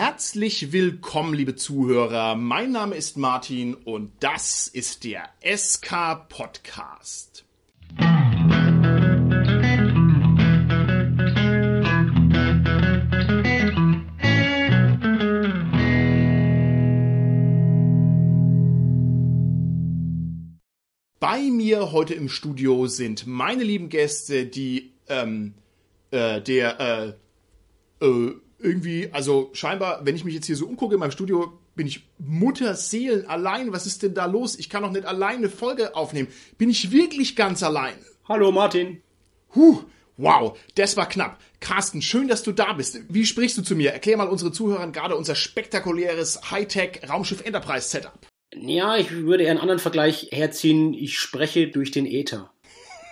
Herzlich willkommen, liebe Zuhörer. Mein Name ist Martin und das ist der SK Podcast. Bei mir heute im Studio sind meine lieben Gäste, die ähm, äh, der äh, äh, irgendwie, also scheinbar, wenn ich mich jetzt hier so umgucke in meinem Studio, bin ich Mutterseelen allein. Was ist denn da los? Ich kann doch nicht allein eine Folge aufnehmen. Bin ich wirklich ganz allein? Hallo Martin. Huh, wow, das war knapp. Carsten, schön, dass du da bist. Wie sprichst du zu mir? Erklär mal unsere Zuhörern gerade unser spektakuläres Hightech Raumschiff Enterprise Setup. Ja, ich würde eher einen anderen Vergleich herziehen. Ich spreche durch den Äther.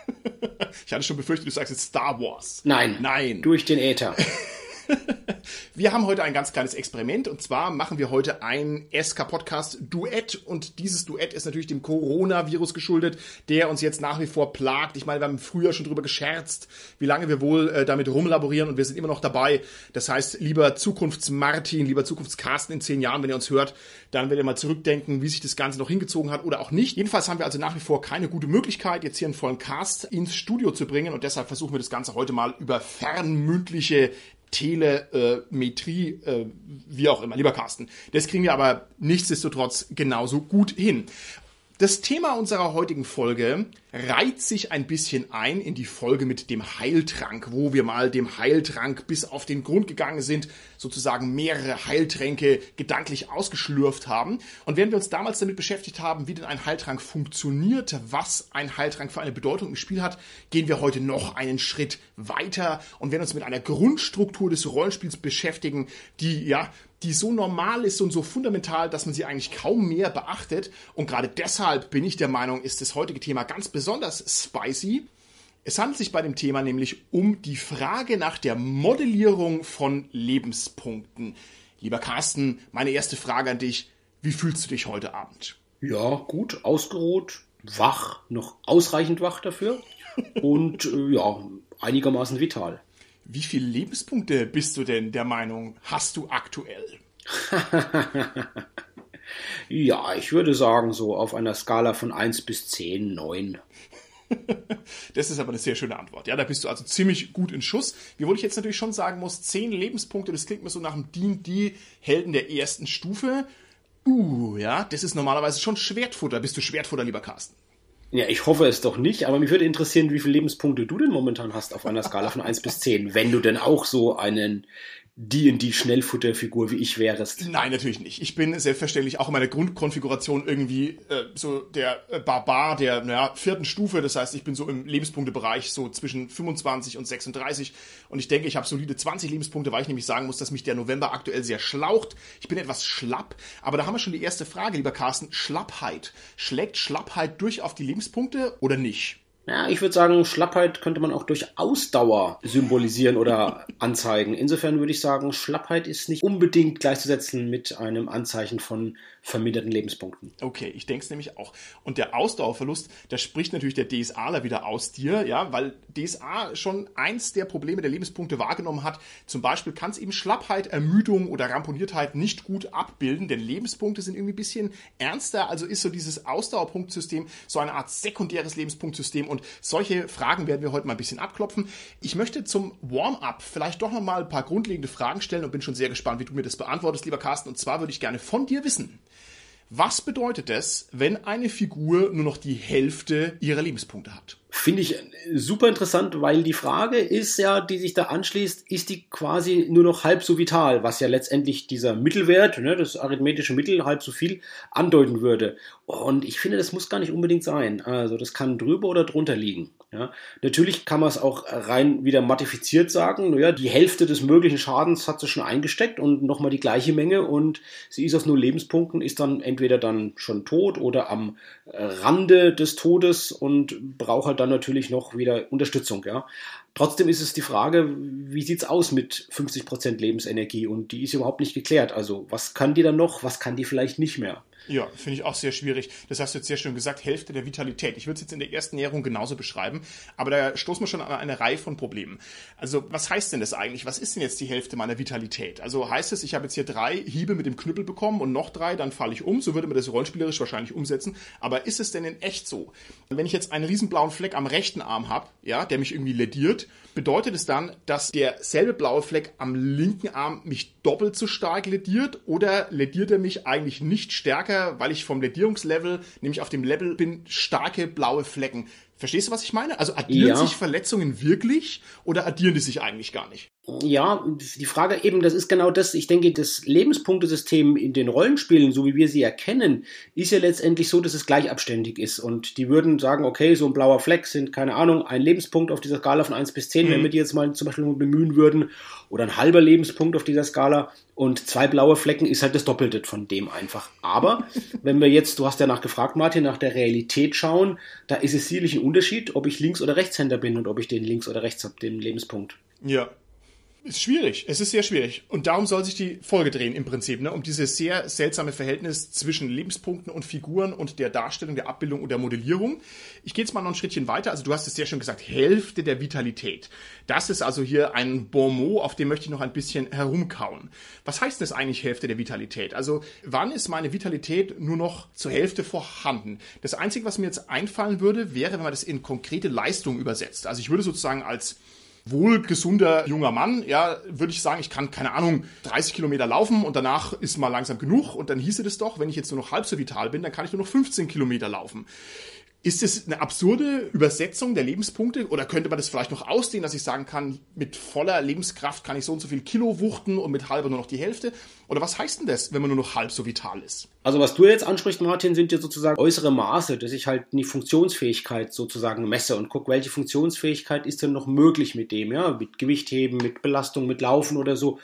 ich hatte schon befürchtet, du sagst jetzt Star Wars. Nein. Nein. Durch den Äther. wir haben heute ein ganz kleines Experiment und zwar machen wir heute ein SK-Podcast Duett und dieses Duett ist natürlich dem Coronavirus geschuldet, der uns jetzt nach wie vor plagt. Ich meine, wir haben früher schon drüber gescherzt, wie lange wir wohl äh, damit rumlaborieren und wir sind immer noch dabei. Das heißt, lieber Zukunfts-Martin, lieber Zukunfts-Carsten in zehn Jahren, wenn ihr uns hört, dann werdet ihr mal zurückdenken, wie sich das Ganze noch hingezogen hat oder auch nicht. Jedenfalls haben wir also nach wie vor keine gute Möglichkeit, jetzt hier einen vollen Cast ins Studio zu bringen und deshalb versuchen wir das Ganze heute mal über fernmündliche Telemetrie, äh, wie auch immer, lieber Carsten. Das kriegen wir aber nichtsdestotrotz genauso gut hin. Das Thema unserer heutigen Folge reiht sich ein bisschen ein in die Folge mit dem Heiltrank, wo wir mal dem Heiltrank bis auf den Grund gegangen sind, sozusagen mehrere Heiltränke gedanklich ausgeschlürft haben. Und während wir uns damals damit beschäftigt haben, wie denn ein Heiltrank funktioniert, was ein Heiltrank für eine Bedeutung im Spiel hat, gehen wir heute noch einen Schritt weiter und werden uns mit einer Grundstruktur des Rollenspiels beschäftigen, die ja die so normal ist und so fundamental, dass man sie eigentlich kaum mehr beachtet. Und gerade deshalb bin ich der Meinung, ist das heutige Thema ganz besonders spicy. Es handelt sich bei dem Thema nämlich um die Frage nach der Modellierung von Lebenspunkten. Lieber Carsten, meine erste Frage an dich. Wie fühlst du dich heute Abend? Ja, gut, ausgeruht, wach, noch ausreichend wach dafür und äh, ja, einigermaßen vital. Wie viele Lebenspunkte bist du denn der Meinung, hast du aktuell? ja, ich würde sagen, so auf einer Skala von 1 bis 10, 9. das ist aber eine sehr schöne Antwort. Ja, da bist du also ziemlich gut in Schuss. Wie wohl ich jetzt natürlich schon sagen muss, 10 Lebenspunkte, das klingt mir so nach dem D&D-Helden der ersten Stufe. Uh, ja, das ist normalerweise schon Schwertfutter. Bist du Schwertfutter, lieber Carsten? Ja, ich hoffe es doch nicht, aber mich würde interessieren, wie viele Lebenspunkte du denn momentan hast auf einer Skala von 1 bis 10, wenn du denn auch so einen D&D Schnellfutterfigur wie ich wärst. Nein, natürlich nicht. Ich bin selbstverständlich auch in meiner Grundkonfiguration irgendwie äh, so der äh, Barbar der naja, vierten Stufe. Das heißt, ich bin so im Lebenspunktebereich so zwischen 25 und 36 und ich denke, ich habe solide 20 Lebenspunkte, weil ich nämlich sagen muss, dass mich der November aktuell sehr schlaucht. Ich bin etwas schlapp, aber da haben wir schon die erste Frage, lieber Carsten. Schlappheit. Schlägt Schlappheit durch auf die Lebenspunkte oder nicht? Ja, ich würde sagen, Schlappheit könnte man auch durch Ausdauer symbolisieren oder anzeigen. Insofern würde ich sagen, Schlappheit ist nicht unbedingt gleichzusetzen mit einem Anzeichen von verminderten Lebenspunkten. Okay, ich denke es nämlich auch. Und der Ausdauerverlust, da spricht natürlich der DSAler wieder aus dir, ja, weil DSA schon eins der Probleme der Lebenspunkte wahrgenommen hat. Zum Beispiel kann es eben Schlappheit, Ermüdung oder Ramponiertheit nicht gut abbilden, denn Lebenspunkte sind irgendwie ein bisschen ernster. Also ist so dieses Ausdauerpunktsystem so eine Art sekundäres Lebenspunktsystem und solche Fragen werden wir heute mal ein bisschen abklopfen. Ich möchte zum Warm-up vielleicht doch noch mal ein paar grundlegende Fragen stellen und bin schon sehr gespannt, wie du mir das beantwortest, lieber Carsten. Und zwar würde ich gerne von dir wissen, was bedeutet es, wenn eine Figur nur noch die Hälfte ihrer Lebenspunkte hat? Finde ich super interessant, weil die Frage ist ja, die sich da anschließt, ist die quasi nur noch halb so vital, was ja letztendlich dieser Mittelwert, ne, das arithmetische Mittel, halb so viel andeuten würde. Und ich finde, das muss gar nicht unbedingt sein. Also das kann drüber oder drunter liegen. Ja. Natürlich kann man es auch rein wieder matifiziert sagen. Naja, die Hälfte des möglichen Schadens hat sie schon eingesteckt und nochmal die gleiche Menge und sie ist auf null Lebenspunkten, ist dann entweder dann schon tot oder am Rande des Todes und braucht halt dann natürlich noch wieder Unterstützung. Ja. Trotzdem ist es die Frage, wie sieht's aus mit 50% Lebensenergie? Und die ist überhaupt nicht geklärt. Also was kann die dann noch, was kann die vielleicht nicht mehr? Ja, finde ich auch sehr schwierig. Das hast du jetzt sehr schön gesagt, Hälfte der Vitalität. Ich würde es jetzt in der ersten Näherung genauso beschreiben, aber da stoßen wir schon an eine Reihe von Problemen. Also, was heißt denn das eigentlich? Was ist denn jetzt die Hälfte meiner Vitalität? Also heißt es, ich habe jetzt hier drei Hiebe mit dem Knüppel bekommen und noch drei, dann falle ich um. So würde man das rollenspielerisch wahrscheinlich umsetzen. Aber ist es denn in echt so? Wenn ich jetzt einen riesen blauen Fleck am rechten Arm habe, ja, der mich irgendwie lediert, bedeutet es dann, dass derselbe blaue Fleck am linken Arm mich doppelt so stark lediert oder lediert er mich eigentlich nicht stärker, weil ich vom Ledierungslevel, nämlich auf dem Level bin, starke blaue Flecken. Verstehst du, was ich meine? Also addieren ja. sich Verletzungen wirklich oder addieren die sich eigentlich gar nicht? Ja, die Frage eben, das ist genau das. Ich denke, das Lebenspunktesystem in den Rollenspielen, so wie wir sie erkennen, ist ja letztendlich so, dass es gleichabständig ist. Und die würden sagen, okay, so ein blauer Fleck sind, keine Ahnung, ein Lebenspunkt auf dieser Skala von 1 bis 10, mhm. wenn wir die jetzt mal zum Beispiel bemühen würden, oder ein halber Lebenspunkt auf dieser Skala. Und zwei blaue Flecken ist halt das Doppelte von dem einfach. Aber wenn wir jetzt, du hast ja nachgefragt, Martin, nach der Realität schauen, da ist es sicherlich ein Unterschied, ob ich Links- oder Rechtshänder bin und ob ich den links oder rechts habe, den Lebenspunkt. Ja, ist schwierig. Es ist sehr schwierig. Und darum soll sich die Folge drehen im Prinzip, ne? um dieses sehr seltsame Verhältnis zwischen Lebenspunkten und Figuren und der Darstellung, der Abbildung und der Modellierung. Ich gehe jetzt mal noch ein Schrittchen weiter. Also du hast es sehr schön gesagt, Hälfte der Vitalität. Das ist also hier ein Bon mot, auf dem möchte ich noch ein bisschen herumkauen. Was heißt das eigentlich Hälfte der Vitalität? Also wann ist meine Vitalität nur noch zur Hälfte vorhanden? Das Einzige, was mir jetzt einfallen würde, wäre, wenn man das in konkrete Leistung übersetzt. Also ich würde sozusagen als wohlgesunder junger Mann, ja, würde ich sagen, ich kann, keine Ahnung, 30 Kilometer laufen und danach ist mal langsam genug und dann hieße das doch, wenn ich jetzt nur noch halb so vital bin, dann kann ich nur noch 15 Kilometer laufen. Ist es eine absurde Übersetzung der Lebenspunkte oder könnte man das vielleicht noch ausdehnen, dass ich sagen kann, mit voller Lebenskraft kann ich so und so viel Kilo wuchten und mit halber nur noch die Hälfte? Oder was heißt denn das, wenn man nur noch halb so vital ist? Also was du jetzt ansprichst, Martin, sind ja sozusagen äußere Maße, dass ich halt die Funktionsfähigkeit sozusagen messe und gucke, welche Funktionsfähigkeit ist denn noch möglich mit dem, ja, mit Gewichtheben, mit Belastung, mit Laufen oder so.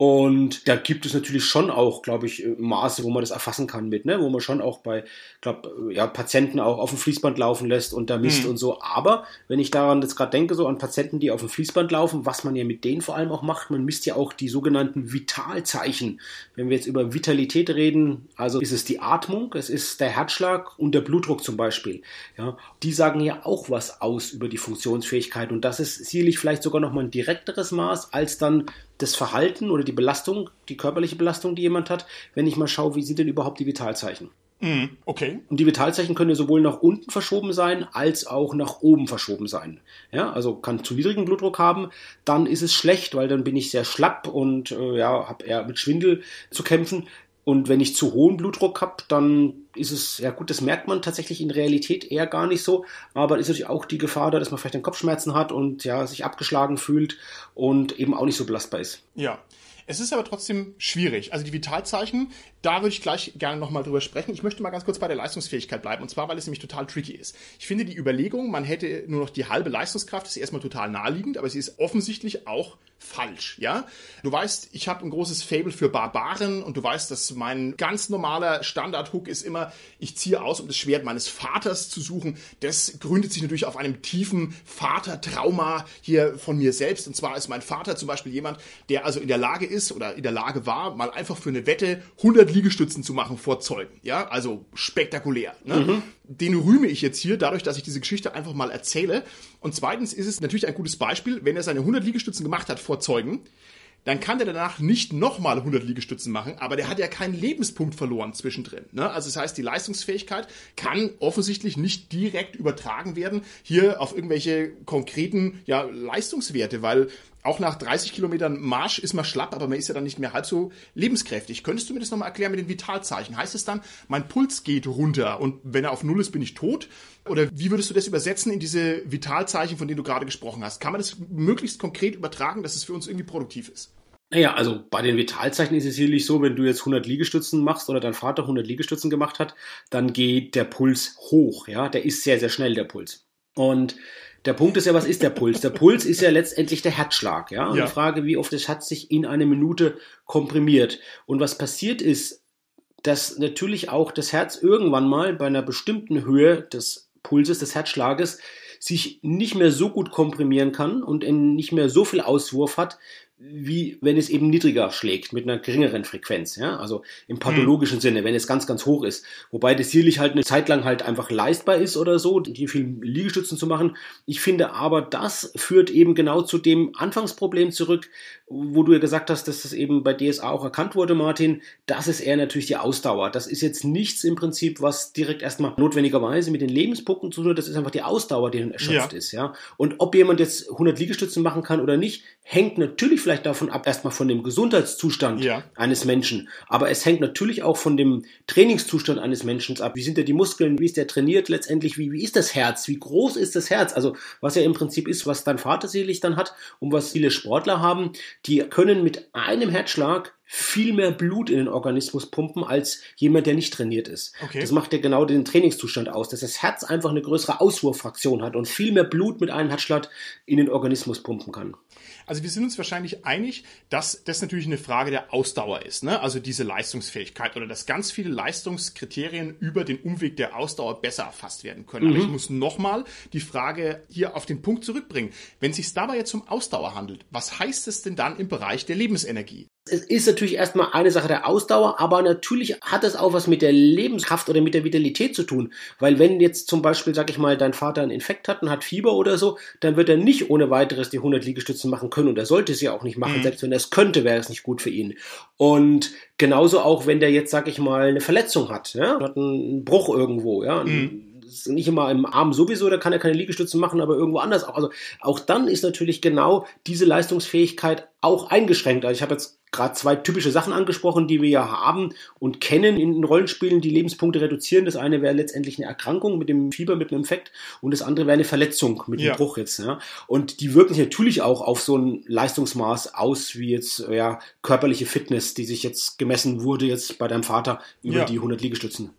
Und da gibt es natürlich schon auch, glaube ich, Maße, wo man das erfassen kann mit, ne? wo man schon auch bei, glaube ja, Patienten auch auf dem Fließband laufen lässt und da misst mhm. und so. Aber wenn ich daran jetzt gerade denke, so an Patienten, die auf dem Fließband laufen, was man ja mit denen vor allem auch macht, man misst ja auch die sogenannten Vitalzeichen. Wenn wir jetzt über Vitalität reden, also ist es die Atmung, es ist der Herzschlag und der Blutdruck zum Beispiel. Ja, die sagen ja auch was aus über die Funktionsfähigkeit und das ist sicherlich vielleicht sogar noch mal ein direkteres Maß als dann das Verhalten oder die Belastung, die körperliche Belastung, die jemand hat, wenn ich mal schaue, wie sind denn überhaupt die Vitalzeichen. Mm, okay. Und die Vitalzeichen können ja sowohl nach unten verschoben sein, als auch nach oben verschoben sein. Ja, also kann zu niedrigen Blutdruck haben, dann ist es schlecht, weil dann bin ich sehr schlapp und äh, ja, habe eher mit Schwindel zu kämpfen. Und wenn ich zu hohen Blutdruck habe, dann ist es, ja gut, das merkt man tatsächlich in Realität eher gar nicht so, aber ist natürlich auch die Gefahr da, dass man vielleicht einen Kopfschmerzen hat und ja, sich abgeschlagen fühlt und eben auch nicht so belastbar ist. Ja. Es ist aber trotzdem schwierig. Also die Vitalzeichen, da würde ich gleich gerne nochmal drüber sprechen. Ich möchte mal ganz kurz bei der Leistungsfähigkeit bleiben. Und zwar, weil es nämlich total tricky ist. Ich finde die Überlegung, man hätte nur noch die halbe Leistungskraft, ist erstmal total naheliegend, aber sie ist offensichtlich auch falsch, ja? Du weißt, ich habe ein großes Fable für Barbaren und du weißt, dass mein ganz normaler Standard-Hook ist immer, ich ziehe aus, um das Schwert meines Vaters zu suchen. Das gründet sich natürlich auf einem tiefen Vatertrauma hier von mir selbst. Und zwar ist mein Vater zum Beispiel jemand, der also in der Lage ist oder in der Lage war, mal einfach für eine Wette 100 Liegestützen zu machen vor Zeugen, ja? Also spektakulär, ne? Mhm den rühme ich jetzt hier dadurch, dass ich diese Geschichte einfach mal erzähle. Und zweitens ist es natürlich ein gutes Beispiel, wenn er seine 100 Liegestützen gemacht hat vor Zeugen, dann kann der danach nicht nochmal 100 Liegestützen machen, aber der hat ja keinen Lebenspunkt verloren zwischendrin. Ne? Also das heißt, die Leistungsfähigkeit kann offensichtlich nicht direkt übertragen werden hier auf irgendwelche konkreten ja, Leistungswerte, weil auch nach 30 Kilometern Marsch ist man schlapp, aber man ist ja dann nicht mehr halb so lebenskräftig. Könntest du mir das nochmal erklären mit den Vitalzeichen? Heißt es dann, mein Puls geht runter und wenn er auf Null ist, bin ich tot? Oder wie würdest du das übersetzen in diese Vitalzeichen, von denen du gerade gesprochen hast? Kann man das möglichst konkret übertragen, dass es für uns irgendwie produktiv ist? Naja, also bei den Vitalzeichen ist es sicherlich so, wenn du jetzt 100 Liegestützen machst oder dein Vater 100 Liegestützen gemacht hat, dann geht der Puls hoch, ja, der ist sehr, sehr schnell, der Puls. Und der Punkt ist ja, was ist der Puls? Der Puls ist ja letztendlich der Herzschlag, ja. Und ja. die Frage, wie oft das Herz sich in eine Minute komprimiert. Und was passiert ist, dass natürlich auch das Herz irgendwann mal bei einer bestimmten Höhe des Pulses, des Herzschlages, sich nicht mehr so gut komprimieren kann und nicht mehr so viel Auswurf hat, wie wenn es eben niedriger schlägt, mit einer geringeren Frequenz, ja, also im pathologischen mhm. Sinne, wenn es ganz, ganz hoch ist. Wobei das sicherlich halt eine Zeit lang halt einfach leistbar ist oder so, die viel Liegestützen zu machen. Ich finde aber, das führt eben genau zu dem Anfangsproblem zurück, wo du ja gesagt hast, dass das eben bei DSA auch erkannt wurde, Martin, das ist eher natürlich die Ausdauer. Das ist jetzt nichts im Prinzip, was direkt erstmal notwendigerweise mit den Lebenspunkten zu tun hat. Das ist einfach die Ausdauer, die dann erschöpft ja. ist, ja. Und ob jemand jetzt 100 Liegestützen machen kann oder nicht, hängt natürlich vielleicht davon ab, erstmal von dem Gesundheitszustand ja. eines Menschen. Aber es hängt natürlich auch von dem Trainingszustand eines Menschen ab. Wie sind da die Muskeln? Wie ist der trainiert letztendlich? Wie, wie ist das Herz? Wie groß ist das Herz? Also, was ja im Prinzip ist, was dein Vater selig dann hat und was viele Sportler haben die können mit einem Herzschlag viel mehr Blut in den Organismus pumpen als jemand, der nicht trainiert ist. Okay. Das macht ja genau den Trainingszustand aus, dass das Herz einfach eine größere Auswurffraktion hat und viel mehr Blut mit einem Herzschlag in den Organismus pumpen kann. Also wir sind uns wahrscheinlich einig, dass das natürlich eine Frage der Ausdauer ist, ne? also diese Leistungsfähigkeit oder dass ganz viele Leistungskriterien über den Umweg der Ausdauer besser erfasst werden können. Mhm. Aber ich muss nochmal die Frage hier auf den Punkt zurückbringen. Wenn es sich dabei jetzt um Ausdauer handelt, was heißt es denn dann im Bereich der Lebensenergie? Es ist natürlich erstmal eine Sache der Ausdauer, aber natürlich hat es auch was mit der Lebenskraft oder mit der Vitalität zu tun. Weil wenn jetzt zum Beispiel, sag ich mal, dein Vater einen Infekt hat und hat Fieber oder so, dann wird er nicht ohne weiteres die 100 Liegestützen machen können und er sollte es ja auch nicht machen. Mhm. Selbst wenn er es könnte, wäre es nicht gut für ihn. Und genauso auch, wenn der jetzt, sag ich mal, eine Verletzung hat, ja, hat einen Bruch irgendwo, ja, mhm nicht immer im Arm sowieso, da kann er keine Liegestützen machen, aber irgendwo anders auch. Also auch dann ist natürlich genau diese Leistungsfähigkeit auch eingeschränkt. Also ich habe jetzt gerade zwei typische Sachen angesprochen, die wir ja haben und kennen in Rollenspielen, die Lebenspunkte reduzieren. Das eine wäre letztendlich eine Erkrankung mit dem Fieber, mit einem Infekt und das andere wäre eine Verletzung mit ja. einem Bruch jetzt. Ja. Und die wirken sich natürlich auch auf so ein Leistungsmaß aus, wie jetzt ja, körperliche Fitness, die sich jetzt gemessen wurde jetzt bei deinem Vater über ja. die 100 Liegestützen.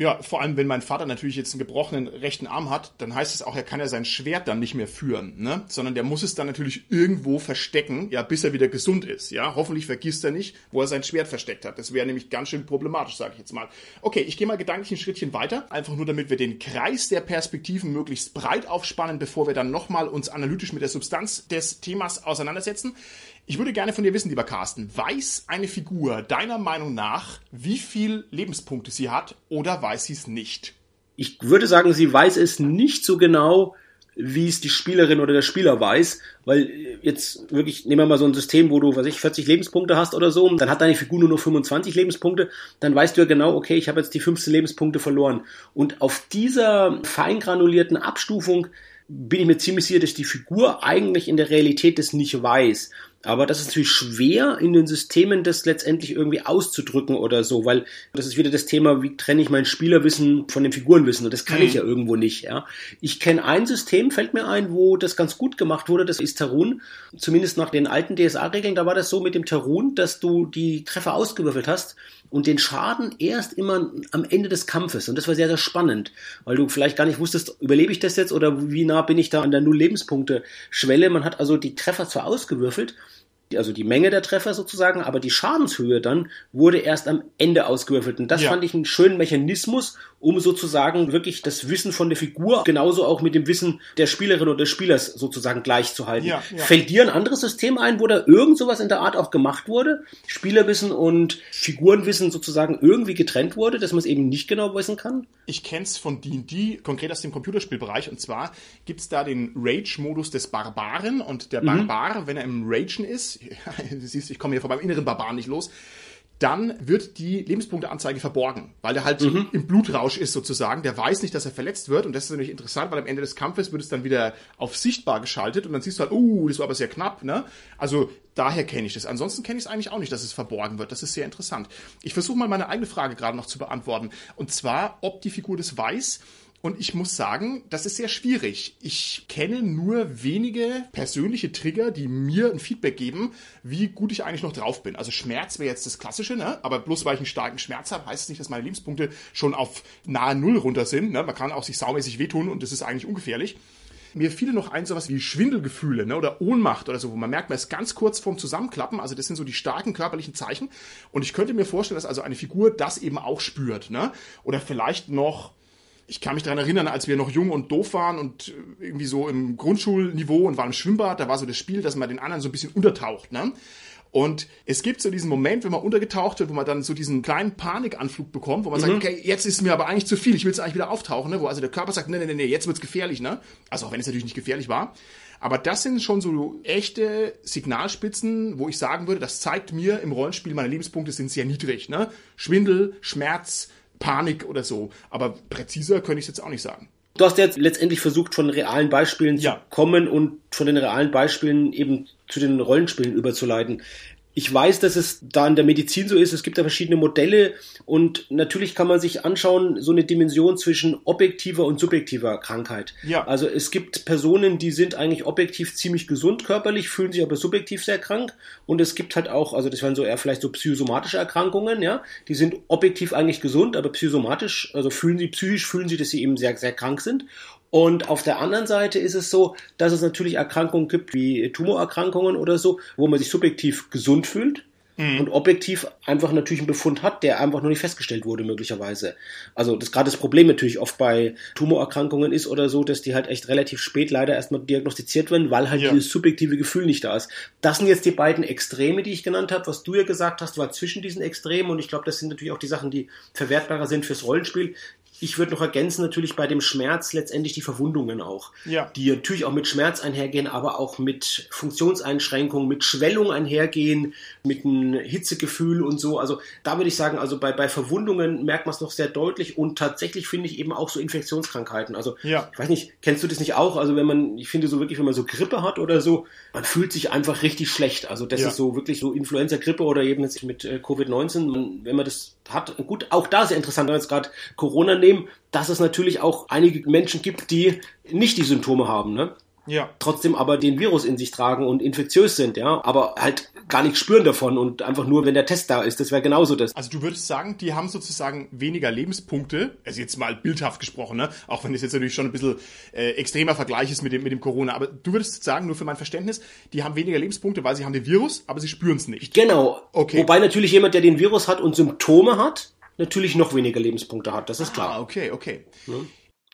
Ja, vor allem, wenn mein Vater natürlich jetzt einen gebrochenen rechten Arm hat, dann heißt es auch, er kann ja sein Schwert dann nicht mehr führen, ne? Sondern der muss es dann natürlich irgendwo verstecken, ja, bis er wieder gesund ist, ja? Hoffentlich vergisst er nicht, wo er sein Schwert versteckt hat. Das wäre nämlich ganz schön problematisch, sage ich jetzt mal. Okay, ich gehe mal gedanklich ein Schrittchen weiter, einfach nur damit wir den Kreis der Perspektiven möglichst breit aufspannen, bevor wir dann nochmal uns analytisch mit der Substanz des Themas auseinandersetzen. Ich würde gerne von dir wissen, lieber Carsten, weiß eine Figur deiner Meinung nach, wie viel Lebenspunkte sie hat oder weiß sie es nicht? Ich würde sagen, sie weiß es nicht so genau, wie es die Spielerin oder der Spieler weiß, weil jetzt wirklich, nehmen wir mal so ein System, wo du, was ich, 40 Lebenspunkte hast oder so, dann hat deine Figur nur noch 25 Lebenspunkte, dann weißt du ja genau, okay, ich habe jetzt die 15 Lebenspunkte verloren. Und auf dieser feingranulierten Abstufung bin ich mir ziemlich sicher, dass die Figur eigentlich in der Realität das nicht weiß. Aber das ist natürlich schwer in den Systemen, das letztendlich irgendwie auszudrücken oder so, weil das ist wieder das Thema, wie trenne ich mein Spielerwissen von dem Figurenwissen und das kann mhm. ich ja irgendwo nicht. Ja. Ich kenne ein System, fällt mir ein, wo das ganz gut gemacht wurde, das ist Tarun. Zumindest nach den alten DSA-Regeln, da war das so mit dem Tarun, dass du die Treffer ausgewürfelt hast und den Schaden erst immer am Ende des Kampfes. Und das war sehr, sehr spannend, weil du vielleicht gar nicht wusstest, überlebe ich das jetzt oder wie nah bin ich da an der Null-Lebenspunkte-Schwelle. Man hat also die Treffer zwar ausgewürfelt, also die Menge der Treffer sozusagen, aber die Schadenshöhe dann wurde erst am Ende ausgewürfelt. Und das ja. fand ich einen schönen Mechanismus, um sozusagen wirklich das Wissen von der Figur genauso auch mit dem Wissen der Spielerin oder des Spielers sozusagen gleichzuhalten. Ja, ja. Fällt dir ein anderes System ein, wo da irgend sowas in der Art auch gemacht wurde? Spielerwissen und Figurenwissen sozusagen irgendwie getrennt wurde, dass man es eben nicht genau wissen kann? Ich kenne es von D&D, konkret aus dem Computerspielbereich. Und zwar gibt es da den Rage-Modus des Barbaren. Und der mhm. Barbar, mhm. wenn er im Ragen ist, du siehst, ich komme hier von meinem inneren Barbaren nicht los, dann wird die Lebenspunkteanzeige verborgen, weil der halt mhm. im Blutrausch ist sozusagen. Der weiß nicht, dass er verletzt wird und das ist natürlich interessant, weil am Ende des Kampfes wird es dann wieder auf sichtbar geschaltet und dann siehst du halt, uh, das war aber sehr knapp, ne? Also daher kenne ich das. Ansonsten kenne ich es eigentlich auch nicht, dass es verborgen wird. Das ist sehr interessant. Ich versuche mal meine eigene Frage gerade noch zu beantworten und zwar, ob die Figur das weiß und ich muss sagen, das ist sehr schwierig. Ich kenne nur wenige persönliche Trigger, die mir ein Feedback geben, wie gut ich eigentlich noch drauf bin. Also Schmerz wäre jetzt das Klassische, ne? aber bloß weil ich einen starken Schmerz habe, heißt es nicht, dass meine Lebenspunkte schon auf nahe Null runter sind. Ne? Man kann auch sich saumäßig wehtun und das ist eigentlich ungefährlich. Mir fiele noch ein sowas wie Schwindelgefühle ne, oder Ohnmacht oder so, wo man merkt, man ist ganz kurz vorm Zusammenklappen. Also das sind so die starken körperlichen Zeichen. Und ich könnte mir vorstellen, dass also eine Figur das eben auch spürt. Ne? Oder vielleicht noch ich kann mich daran erinnern, als wir noch jung und doof waren und irgendwie so im Grundschulniveau und waren im Schwimmbad, da war so das Spiel, dass man den anderen so ein bisschen untertaucht, ne? Und es gibt so diesen Moment, wenn man untergetaucht wird, wo man dann so diesen kleinen Panikanflug bekommt, wo man mhm. sagt, okay, jetzt ist mir aber eigentlich zu viel, ich will es eigentlich wieder auftauchen, ne? wo also der Körper sagt, nee, nee, nee, jetzt wird's gefährlich, ne? Also auch wenn es natürlich nicht gefährlich war. Aber das sind schon so echte Signalspitzen, wo ich sagen würde, das zeigt mir im Rollenspiel, meine Lebenspunkte sind sehr niedrig, ne? Schwindel, Schmerz, Panik oder so. Aber präziser könnte ich es jetzt auch nicht sagen. Du hast jetzt letztendlich versucht, von realen Beispielen ja. zu kommen und von den realen Beispielen eben zu den Rollenspielen überzuleiten. Ich weiß, dass es da in der Medizin so ist. Es gibt da verschiedene Modelle und natürlich kann man sich anschauen, so eine Dimension zwischen objektiver und subjektiver Krankheit. Ja. Also es gibt Personen, die sind eigentlich objektiv ziemlich gesund körperlich, fühlen sich aber subjektiv sehr krank. Und es gibt halt auch, also das wären so eher vielleicht so psychosomatische Erkrankungen, ja. Die sind objektiv eigentlich gesund, aber psychosomatisch, also fühlen sie, psychisch fühlen sie, dass sie eben sehr, sehr krank sind. Und auf der anderen Seite ist es so, dass es natürlich Erkrankungen gibt, wie Tumorerkrankungen oder so, wo man sich subjektiv gesund fühlt mhm. und objektiv einfach natürlich einen Befund hat, der einfach noch nicht festgestellt wurde, möglicherweise. Also das gerade das Problem natürlich oft bei Tumorerkrankungen ist oder so, dass die halt echt relativ spät leider erstmal diagnostiziert werden, weil halt ja. dieses subjektive Gefühl nicht da ist. Das sind jetzt die beiden Extreme, die ich genannt habe. Was du ja gesagt hast, war zwischen diesen Extremen und ich glaube, das sind natürlich auch die Sachen, die verwertbarer sind fürs Rollenspiel. Ich würde noch ergänzen, natürlich bei dem Schmerz letztendlich die Verwundungen auch. Ja. Die natürlich auch mit Schmerz einhergehen, aber auch mit Funktionseinschränkungen, mit Schwellung einhergehen, mit einem Hitzegefühl und so. Also da würde ich sagen, also bei, bei Verwundungen merkt man es noch sehr deutlich und tatsächlich finde ich eben auch so Infektionskrankheiten. Also ja. ich weiß nicht, kennst du das nicht auch? Also wenn man, ich finde so wirklich, wenn man so Grippe hat oder so, man fühlt sich einfach richtig schlecht. Also das ja. ist so wirklich so Influenza-Grippe oder eben jetzt mit äh, Covid-19, wenn man das hat, gut, auch da sehr interessant, wenn wir jetzt gerade Corona nehmen, dass es natürlich auch einige Menschen gibt, die nicht die Symptome haben, ne? Ja. Trotzdem aber den Virus in sich tragen und infektiös sind, ja, aber halt gar nichts spüren davon und einfach nur, wenn der Test da ist, das wäre genauso das. Also du würdest sagen, die haben sozusagen weniger Lebenspunkte, also jetzt mal bildhaft gesprochen, ne? auch wenn es jetzt natürlich schon ein bisschen äh, extremer Vergleich ist mit dem, mit dem Corona, aber du würdest sagen, nur für mein Verständnis, die haben weniger Lebenspunkte, weil sie haben den Virus, aber sie spüren es nicht. Genau. Okay. Wobei natürlich jemand, der den Virus hat und Symptome hat, natürlich noch weniger Lebenspunkte hat, das ist klar. Ah, okay, okay. Ja.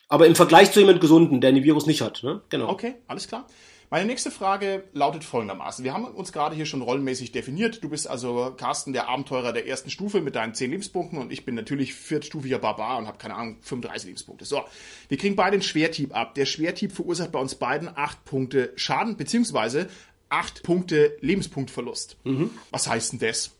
Aber im Vergleich zu jemand Gesunden, der den Virus nicht hat. Ne? Genau. Okay, alles klar. Meine nächste Frage lautet folgendermaßen. Wir haben uns gerade hier schon rollenmäßig definiert. Du bist also Carsten, der Abenteurer der ersten Stufe mit deinen 10 Lebenspunkten und ich bin natürlich viertstufiger Barbar und habe keine Ahnung, 35 Lebenspunkte. So, wir kriegen beide den Schwertyp ab. Der Schwertyp verursacht bei uns beiden 8 Punkte Schaden, beziehungsweise 8 Punkte Lebenspunktverlust. Mhm. Was heißt denn das?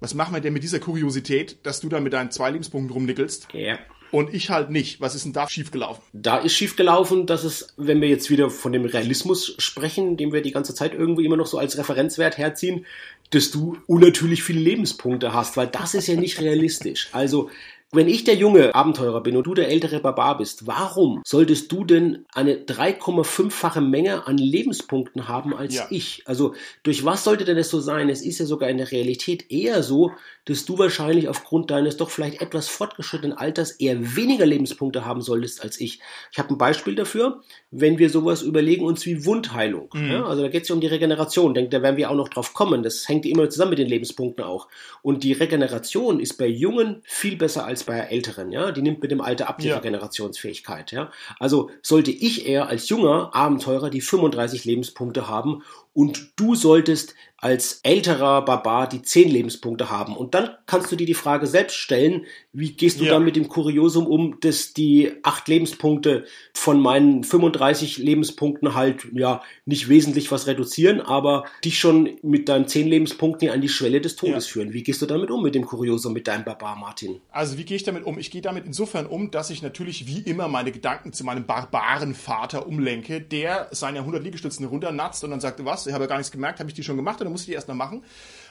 Was machen wir denn mit dieser Kuriosität, dass du da mit deinen zwei Lebenspunkten rumnickelst? Ja und ich halt nicht. Was ist denn da schiefgelaufen? Da ist schiefgelaufen, dass es, wenn wir jetzt wieder von dem Realismus sprechen, den wir die ganze Zeit irgendwie immer noch so als Referenzwert herziehen, dass du unnatürlich viele Lebenspunkte hast, weil das ist ja nicht realistisch. Also wenn ich der junge Abenteurer bin und du der ältere Barbar bist, warum solltest du denn eine 3,5-fache Menge an Lebenspunkten haben als ja. ich? Also durch was sollte denn das so sein? Es ist ja sogar in der Realität eher so, dass du wahrscheinlich aufgrund deines doch vielleicht etwas fortgeschrittenen Alters eher weniger Lebenspunkte haben solltest als ich. Ich habe ein Beispiel dafür, wenn wir sowas überlegen uns wie Wundheilung. Mhm. Ja, also da geht es ja um die Regeneration. Denkt, da werden wir auch noch drauf kommen. Das hängt immer zusammen mit den Lebenspunkten auch. Und die Regeneration ist bei Jungen viel besser als bei Älteren. Ja, die nimmt mit dem Alter ab die ja. Regenerationsfähigkeit. Ja, also sollte ich eher als junger Abenteurer die 35 Lebenspunkte haben und du solltest als älterer Barbar die 10 Lebenspunkte haben. Und dann kannst du dir die Frage selbst stellen, wie gehst du ja. dann mit dem Kuriosum um, dass die 8 Lebenspunkte von meinen 35 Lebenspunkten halt ja nicht wesentlich was reduzieren, aber dich schon mit deinen 10 Lebenspunkten an die Schwelle des Todes ja. führen. Wie gehst du damit um mit dem Kuriosum, mit deinem Barbar, Martin? Also wie gehe ich damit um? Ich gehe damit insofern um, dass ich natürlich wie immer meine Gedanken zu meinem barbaren Vater umlenke, der seine 100 Liegestützen runternatzt und dann sagt, was, ich habe ja gar nichts gemerkt, habe ich die schon gemacht oder muss ich die erst noch machen?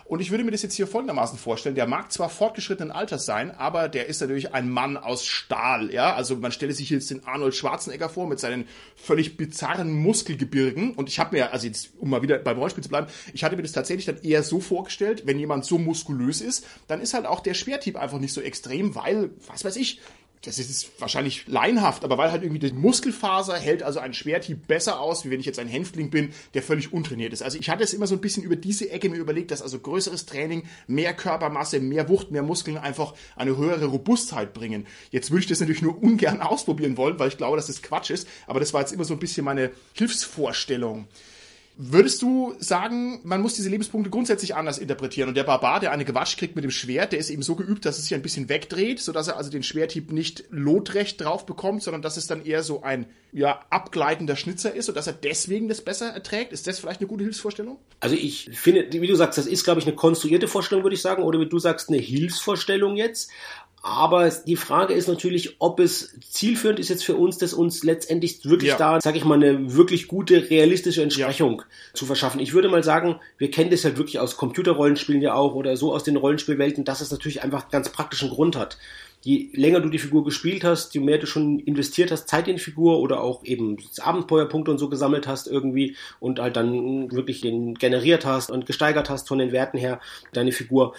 Und ich würde mir das jetzt hier folgendermaßen vorstellen. Der mag zwar fortgeschrittenen Alters sein, aber der ist natürlich ein Mann aus Stahl, ja. Also man stelle sich jetzt den Arnold Schwarzenegger vor mit seinen völlig bizarren Muskelgebirgen. Und ich habe mir, also jetzt, um mal wieder beim Rollenspiel zu bleiben, ich hatte mir das tatsächlich dann eher so vorgestellt, wenn jemand so muskulös ist, dann ist halt auch der Schwertyp einfach nicht so extrem, weil, was weiß ich, das ist wahrscheinlich leinhaft, aber weil halt irgendwie die Muskelfaser hält also ein Schwerthieb besser aus, wie wenn ich jetzt ein Hänftling bin, der völlig untrainiert ist. Also ich hatte es immer so ein bisschen über diese Ecke mir überlegt, dass also größeres Training, mehr Körpermasse, mehr Wucht, mehr Muskeln einfach eine höhere Robustheit bringen. Jetzt würde ich das natürlich nur ungern ausprobieren wollen, weil ich glaube, dass das Quatsch ist, aber das war jetzt immer so ein bisschen meine Hilfsvorstellung. Würdest du sagen, man muss diese Lebenspunkte grundsätzlich anders interpretieren? Und der Barbar, der eine Gewatsch kriegt mit dem Schwert, der ist eben so geübt, dass es sich ein bisschen wegdreht, sodass er also den Schwerthieb nicht lotrecht drauf bekommt, sondern dass es dann eher so ein ja, abgleitender Schnitzer ist und dass er deswegen das besser erträgt? Ist das vielleicht eine gute Hilfsvorstellung? Also ich finde, wie du sagst, das ist, glaube ich, eine konstruierte Vorstellung, würde ich sagen, oder wie du sagst, eine Hilfsvorstellung jetzt. Aber die Frage ist natürlich, ob es zielführend ist jetzt für uns, dass uns letztendlich wirklich ja. da, sage ich mal, eine wirklich gute, realistische Entsprechung ja. zu verschaffen. Ich würde mal sagen, wir kennen das halt wirklich aus Computerrollenspielen ja auch oder so aus den Rollenspielwelten, dass es natürlich einfach ganz praktischen Grund hat. Je länger du die Figur gespielt hast, je mehr du schon investiert hast, Zeit in die Figur oder auch eben Abenteuerpunkte und so gesammelt hast irgendwie und halt dann wirklich den generiert hast und gesteigert hast von den Werten her, deine Figur,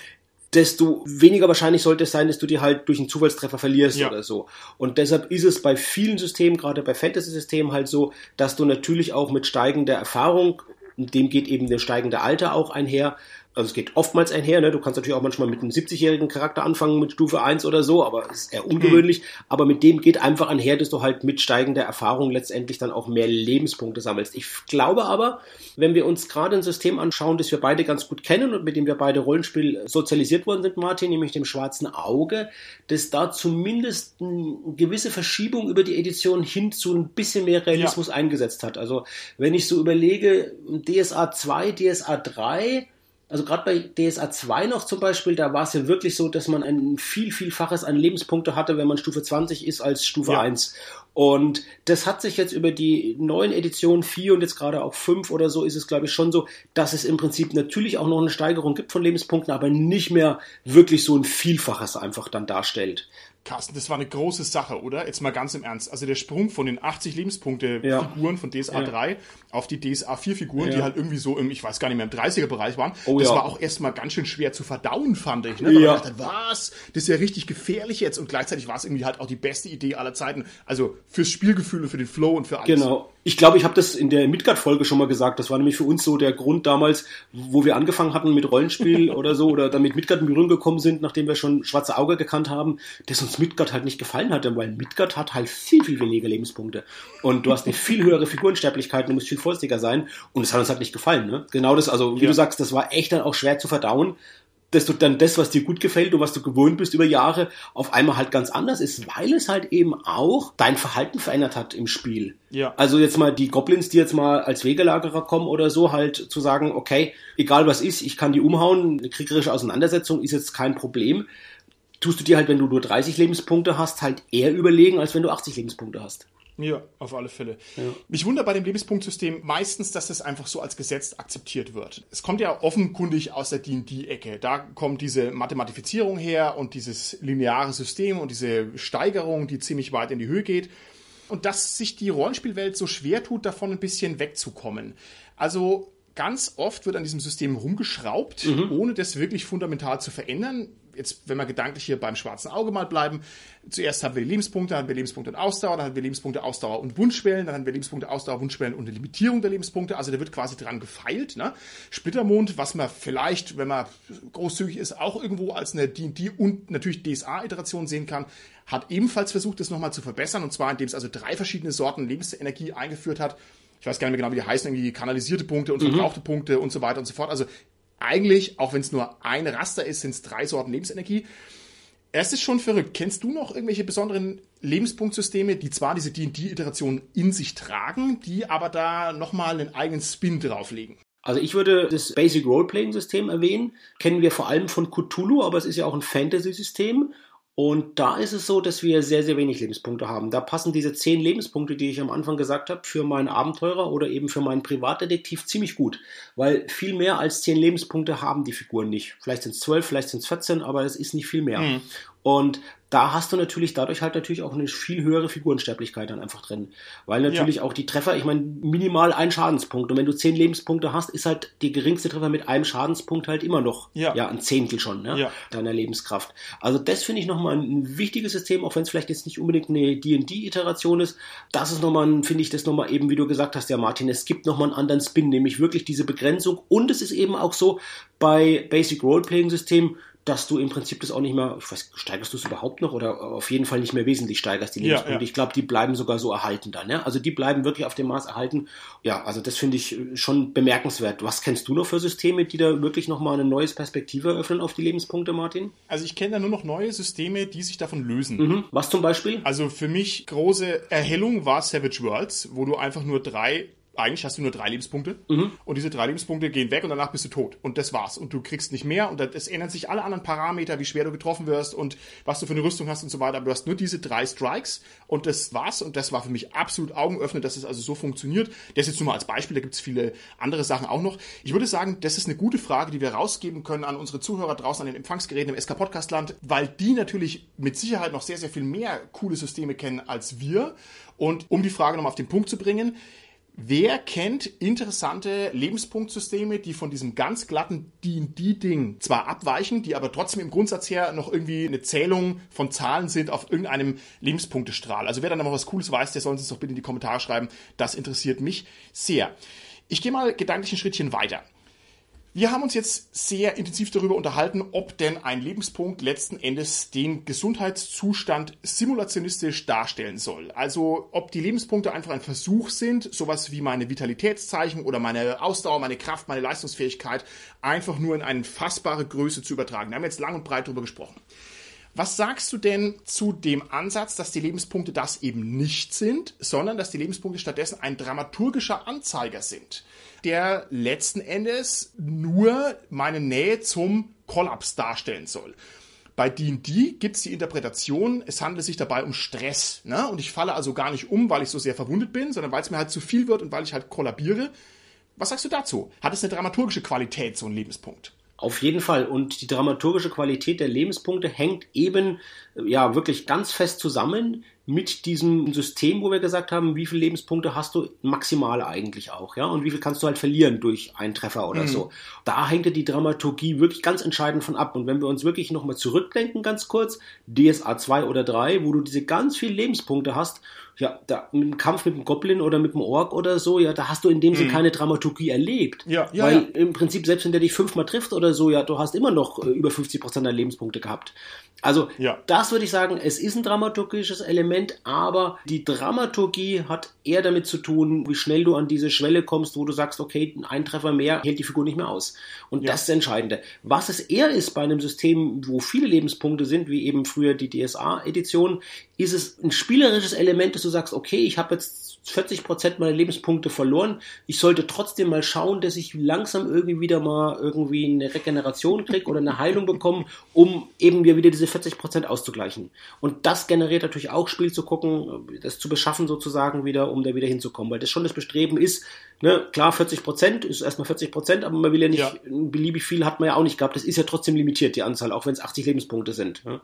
desto weniger wahrscheinlich sollte es sein, dass du die halt durch einen Zufallstreffer verlierst ja. oder so. Und deshalb ist es bei vielen Systemen, gerade bei Fantasy-Systemen halt so, dass du natürlich auch mit steigender Erfahrung, dem geht eben der steigende Alter auch einher, also es geht oftmals einher, ne? Du kannst natürlich auch manchmal mit einem 70-jährigen Charakter anfangen mit Stufe 1 oder so, aber ist eher ungewöhnlich. Mhm. Aber mit dem geht einfach einher, dass du halt mit steigender Erfahrung letztendlich dann auch mehr Lebenspunkte sammelst. Ich glaube aber, wenn wir uns gerade ein System anschauen, das wir beide ganz gut kennen und mit dem wir beide Rollenspiel sozialisiert worden sind, Martin, nämlich dem schwarzen Auge, dass da zumindest eine gewisse Verschiebung über die Edition hin zu ein bisschen mehr Realismus ja. eingesetzt hat. Also wenn ich so überlege, DSA 2, DSA 3, also gerade bei DSA 2 noch zum Beispiel, da war es ja wirklich so, dass man ein viel, vielfaches an Lebenspunkte hatte, wenn man Stufe 20 ist, als Stufe ja. 1. Und das hat sich jetzt über die neuen Editionen 4 und jetzt gerade auch 5 oder so ist es, glaube ich, schon so, dass es im Prinzip natürlich auch noch eine Steigerung gibt von Lebenspunkten, aber nicht mehr wirklich so ein Vielfaches einfach dann darstellt. Carsten, das war eine große Sache, oder? Jetzt mal ganz im Ernst. Also der Sprung von den 80 Lebenspunkte-Figuren ja. von DSA ja. 3 auf die DSA 4-Figuren, ja. die halt irgendwie so im, ich weiß gar nicht mehr, im 30er-Bereich waren, oh, das war auch erstmal ganz schön schwer zu verdauen, fand ich. Ne? Weil ja. Dachte, was? Das ist ja richtig gefährlich jetzt. Und gleichzeitig war es irgendwie halt auch die beste Idee aller Zeiten. Also fürs Spielgefühl und für den Flow und für alles. Genau. Ich glaube, ich habe das in der Midgard-Folge schon mal gesagt. Das war nämlich für uns so der Grund damals, wo wir angefangen hatten mit Rollenspiel oder so oder damit Midgard in Berührung gekommen sind, nachdem wir schon Schwarze Auge gekannt haben, dass uns Midgard halt nicht gefallen hatte, weil Midgard hat halt viel, viel weniger Lebenspunkte. Und du hast eine viel höhere Figurensterblichkeit, du musst viel vorsichtiger sein. Und es hat uns halt nicht gefallen. Ne? Genau das, also wie ja. du sagst, das war echt dann auch schwer zu verdauen dass du dann das, was dir gut gefällt und was du gewohnt bist über Jahre, auf einmal halt ganz anders ist, weil es halt eben auch dein Verhalten verändert hat im Spiel. Ja. Also jetzt mal die Goblins, die jetzt mal als Wegelagerer kommen oder so, halt zu sagen, okay, egal was ist, ich kann die umhauen, eine kriegerische Auseinandersetzung ist jetzt kein Problem. Tust du dir halt, wenn du nur 30 Lebenspunkte hast, halt eher überlegen, als wenn du 80 Lebenspunkte hast. Ja, auf alle Fälle. Ja. Mich wundert bei dem Lebenspunktsystem meistens, dass das einfach so als Gesetz akzeptiert wird. Es kommt ja offenkundig aus der D&D-Ecke. Da kommt diese Mathematifizierung her und dieses lineare System und diese Steigerung, die ziemlich weit in die Höhe geht. Und dass sich die Rollenspielwelt so schwer tut, davon ein bisschen wegzukommen. Also ganz oft wird an diesem System rumgeschraubt, mhm. ohne das wirklich fundamental zu verändern jetzt, wenn wir gedanklich hier beim schwarzen Auge mal bleiben, zuerst haben wir die Lebenspunkte, dann haben wir Lebenspunkte und Ausdauer, dann haben wir Lebenspunkte, Ausdauer und Wunschwellen, dann haben wir Lebenspunkte, Ausdauer, Wunschwellen und eine Limitierung der Lebenspunkte. Also da wird quasi dran gefeilt. Ne? Splittermond, was man vielleicht, wenn man großzügig ist, auch irgendwo als eine D&D und natürlich DSA-Iteration sehen kann, hat ebenfalls versucht, das nochmal zu verbessern. Und zwar, indem es also drei verschiedene Sorten Lebensenergie eingeführt hat. Ich weiß gar nicht mehr genau, wie die heißen, irgendwie kanalisierte Punkte und mhm. verbrauchte mhm. Punkte und so weiter und so fort. Also eigentlich, auch wenn es nur ein Raster ist, sind es drei Sorten Lebensenergie. Es ist schon verrückt. Kennst du noch irgendwelche besonderen Lebenspunktsysteme, die zwar diese D&D-Iteration in sich tragen, die aber da nochmal einen eigenen Spin drauflegen? Also ich würde das Basic Roleplaying System erwähnen. Kennen wir vor allem von Cthulhu, aber es ist ja auch ein Fantasy-System. Und da ist es so, dass wir sehr, sehr wenig Lebenspunkte haben. Da passen diese zehn Lebenspunkte, die ich am Anfang gesagt habe, für meinen Abenteurer oder eben für meinen Privatdetektiv ziemlich gut. Weil viel mehr als zehn Lebenspunkte haben die Figuren nicht. Vielleicht sind es zwölf, vielleicht sind es 14, aber es ist nicht viel mehr. Mhm. Und da hast du natürlich dadurch halt natürlich auch eine viel höhere Figurensterblichkeit dann einfach drin. Weil natürlich ja. auch die Treffer, ich meine, minimal ein Schadenspunkt. Und wenn du zehn Lebenspunkte hast, ist halt die geringste Treffer mit einem Schadenspunkt halt immer noch ja, ja ein Zehntel schon ne, ja. deiner Lebenskraft. Also das finde ich nochmal ein wichtiges System, auch wenn es vielleicht jetzt nicht unbedingt eine D&D-Iteration ist. Das ist nochmal, finde ich das nochmal eben, wie du gesagt hast, ja Martin, es gibt nochmal einen anderen Spin, nämlich wirklich diese Begrenzung. Und es ist eben auch so, bei Basic Role-Playing-Systemen, dass du im Prinzip das auch nicht mehr, ich weiß, steigerst du es überhaupt noch oder auf jeden Fall nicht mehr wesentlich steigerst die Lebenspunkte. Ja, ja. Ich glaube, die bleiben sogar so erhalten dann. Ne? Also die bleiben wirklich auf dem Maß erhalten. Ja, also das finde ich schon bemerkenswert. Was kennst du noch für Systeme, die da wirklich nochmal eine neue Perspektive eröffnen auf die Lebenspunkte, Martin? Also ich kenne da nur noch neue Systeme, die sich davon lösen. Mhm. Was zum Beispiel? Also für mich große Erhellung war Savage Worlds, wo du einfach nur drei eigentlich hast du nur drei Lebenspunkte. Mhm. und diese drei Lebenspunkte gehen weg und danach bist du tot. Und das war's. Und du kriegst nicht mehr. Und es ändern sich alle anderen Parameter, wie schwer du getroffen wirst und was du für eine Rüstung hast und so weiter, aber du hast nur diese drei Strikes. Und das war's. Und das war für mich absolut augenöffnend, dass es also so funktioniert. Das jetzt nur mal als Beispiel, da gibt's viele andere Sachen auch noch. Ich würde sagen, das ist eine gute Frage, die wir rausgeben können an unsere Zuhörer draußen an den Empfangsgeräten im SK Podcast Land, weil die natürlich mit Sicherheit noch sehr, sehr viel mehr coole Systeme kennen als wir. Und um die Frage nochmal auf den Punkt zu bringen, Wer kennt interessante Lebenspunktsysteme, die von diesem ganz glatten D&D-Ding zwar abweichen, die aber trotzdem im Grundsatz her noch irgendwie eine Zählung von Zahlen sind auf irgendeinem Lebenspunktestrahl? Also wer dann noch was Cooles weiß, der soll uns das doch bitte in die Kommentare schreiben. Das interessiert mich sehr. Ich gehe mal gedanklich ein Schrittchen weiter. Wir haben uns jetzt sehr intensiv darüber unterhalten, ob denn ein Lebenspunkt letzten Endes den Gesundheitszustand simulationistisch darstellen soll. Also ob die Lebenspunkte einfach ein Versuch sind, sowas wie meine Vitalitätszeichen oder meine Ausdauer, meine Kraft, meine Leistungsfähigkeit einfach nur in eine fassbare Größe zu übertragen. Wir haben jetzt lang und breit darüber gesprochen. Was sagst du denn zu dem Ansatz, dass die Lebenspunkte das eben nicht sind, sondern dass die Lebenspunkte stattdessen ein dramaturgischer Anzeiger sind? Der letzten Endes nur meine Nähe zum Kollaps darstellen soll. Bei D&D gibt es die Interpretation, es handelt sich dabei um Stress. Ne? Und ich falle also gar nicht um, weil ich so sehr verwundet bin, sondern weil es mir halt zu viel wird und weil ich halt kollabiere. Was sagst du dazu? Hat es eine dramaturgische Qualität, so ein Lebenspunkt? Auf jeden Fall. Und die dramaturgische Qualität der Lebenspunkte hängt eben ja wirklich ganz fest zusammen mit diesem System, wo wir gesagt haben, wie viele Lebenspunkte hast du maximal eigentlich auch, ja, und wie viel kannst du halt verlieren durch einen Treffer oder mhm. so. Da hängt ja die Dramaturgie wirklich ganz entscheidend von ab. Und wenn wir uns wirklich nochmal zurückdenken, ganz kurz, DSA 2 oder 3, wo du diese ganz vielen Lebenspunkte hast, ja, da, im Kampf mit dem Goblin oder mit dem Ork oder so, ja, da hast du in dem mhm. Sinne keine Dramaturgie erlebt. Ja, ja, weil ja. im Prinzip, selbst wenn der dich fünfmal trifft oder so, ja, du hast immer noch äh, über 50 Prozent der Lebenspunkte gehabt. Also ja. das würde ich sagen, es ist ein dramaturgisches Element, aber die Dramaturgie hat eher damit zu tun, wie schnell du an diese Schwelle kommst, wo du sagst, okay, ein Treffer mehr hält die Figur nicht mehr aus. Und ja. das ist das Entscheidende. Was es eher ist bei einem System, wo viele Lebenspunkte sind, wie eben früher die DSA-Edition, ist es ein spielerisches Element, dass du sagst, okay, ich habe jetzt 40 Prozent meiner Lebenspunkte verloren. Ich sollte trotzdem mal schauen, dass ich langsam irgendwie wieder mal irgendwie eine Regeneration kriege oder eine Heilung bekomme, um eben mir wieder diese 40 Prozent auszugleichen. Und das generiert natürlich auch Spiel zu gucken, das zu beschaffen sozusagen wieder, um da wieder hinzukommen, weil das schon das Bestreben ist, ne, klar 40 Prozent ist erstmal 40 Prozent, aber man will ja nicht, ja. beliebig viel hat man ja auch nicht gehabt. Das ist ja trotzdem limitiert, die Anzahl, auch wenn es 80 Lebenspunkte sind. Ne?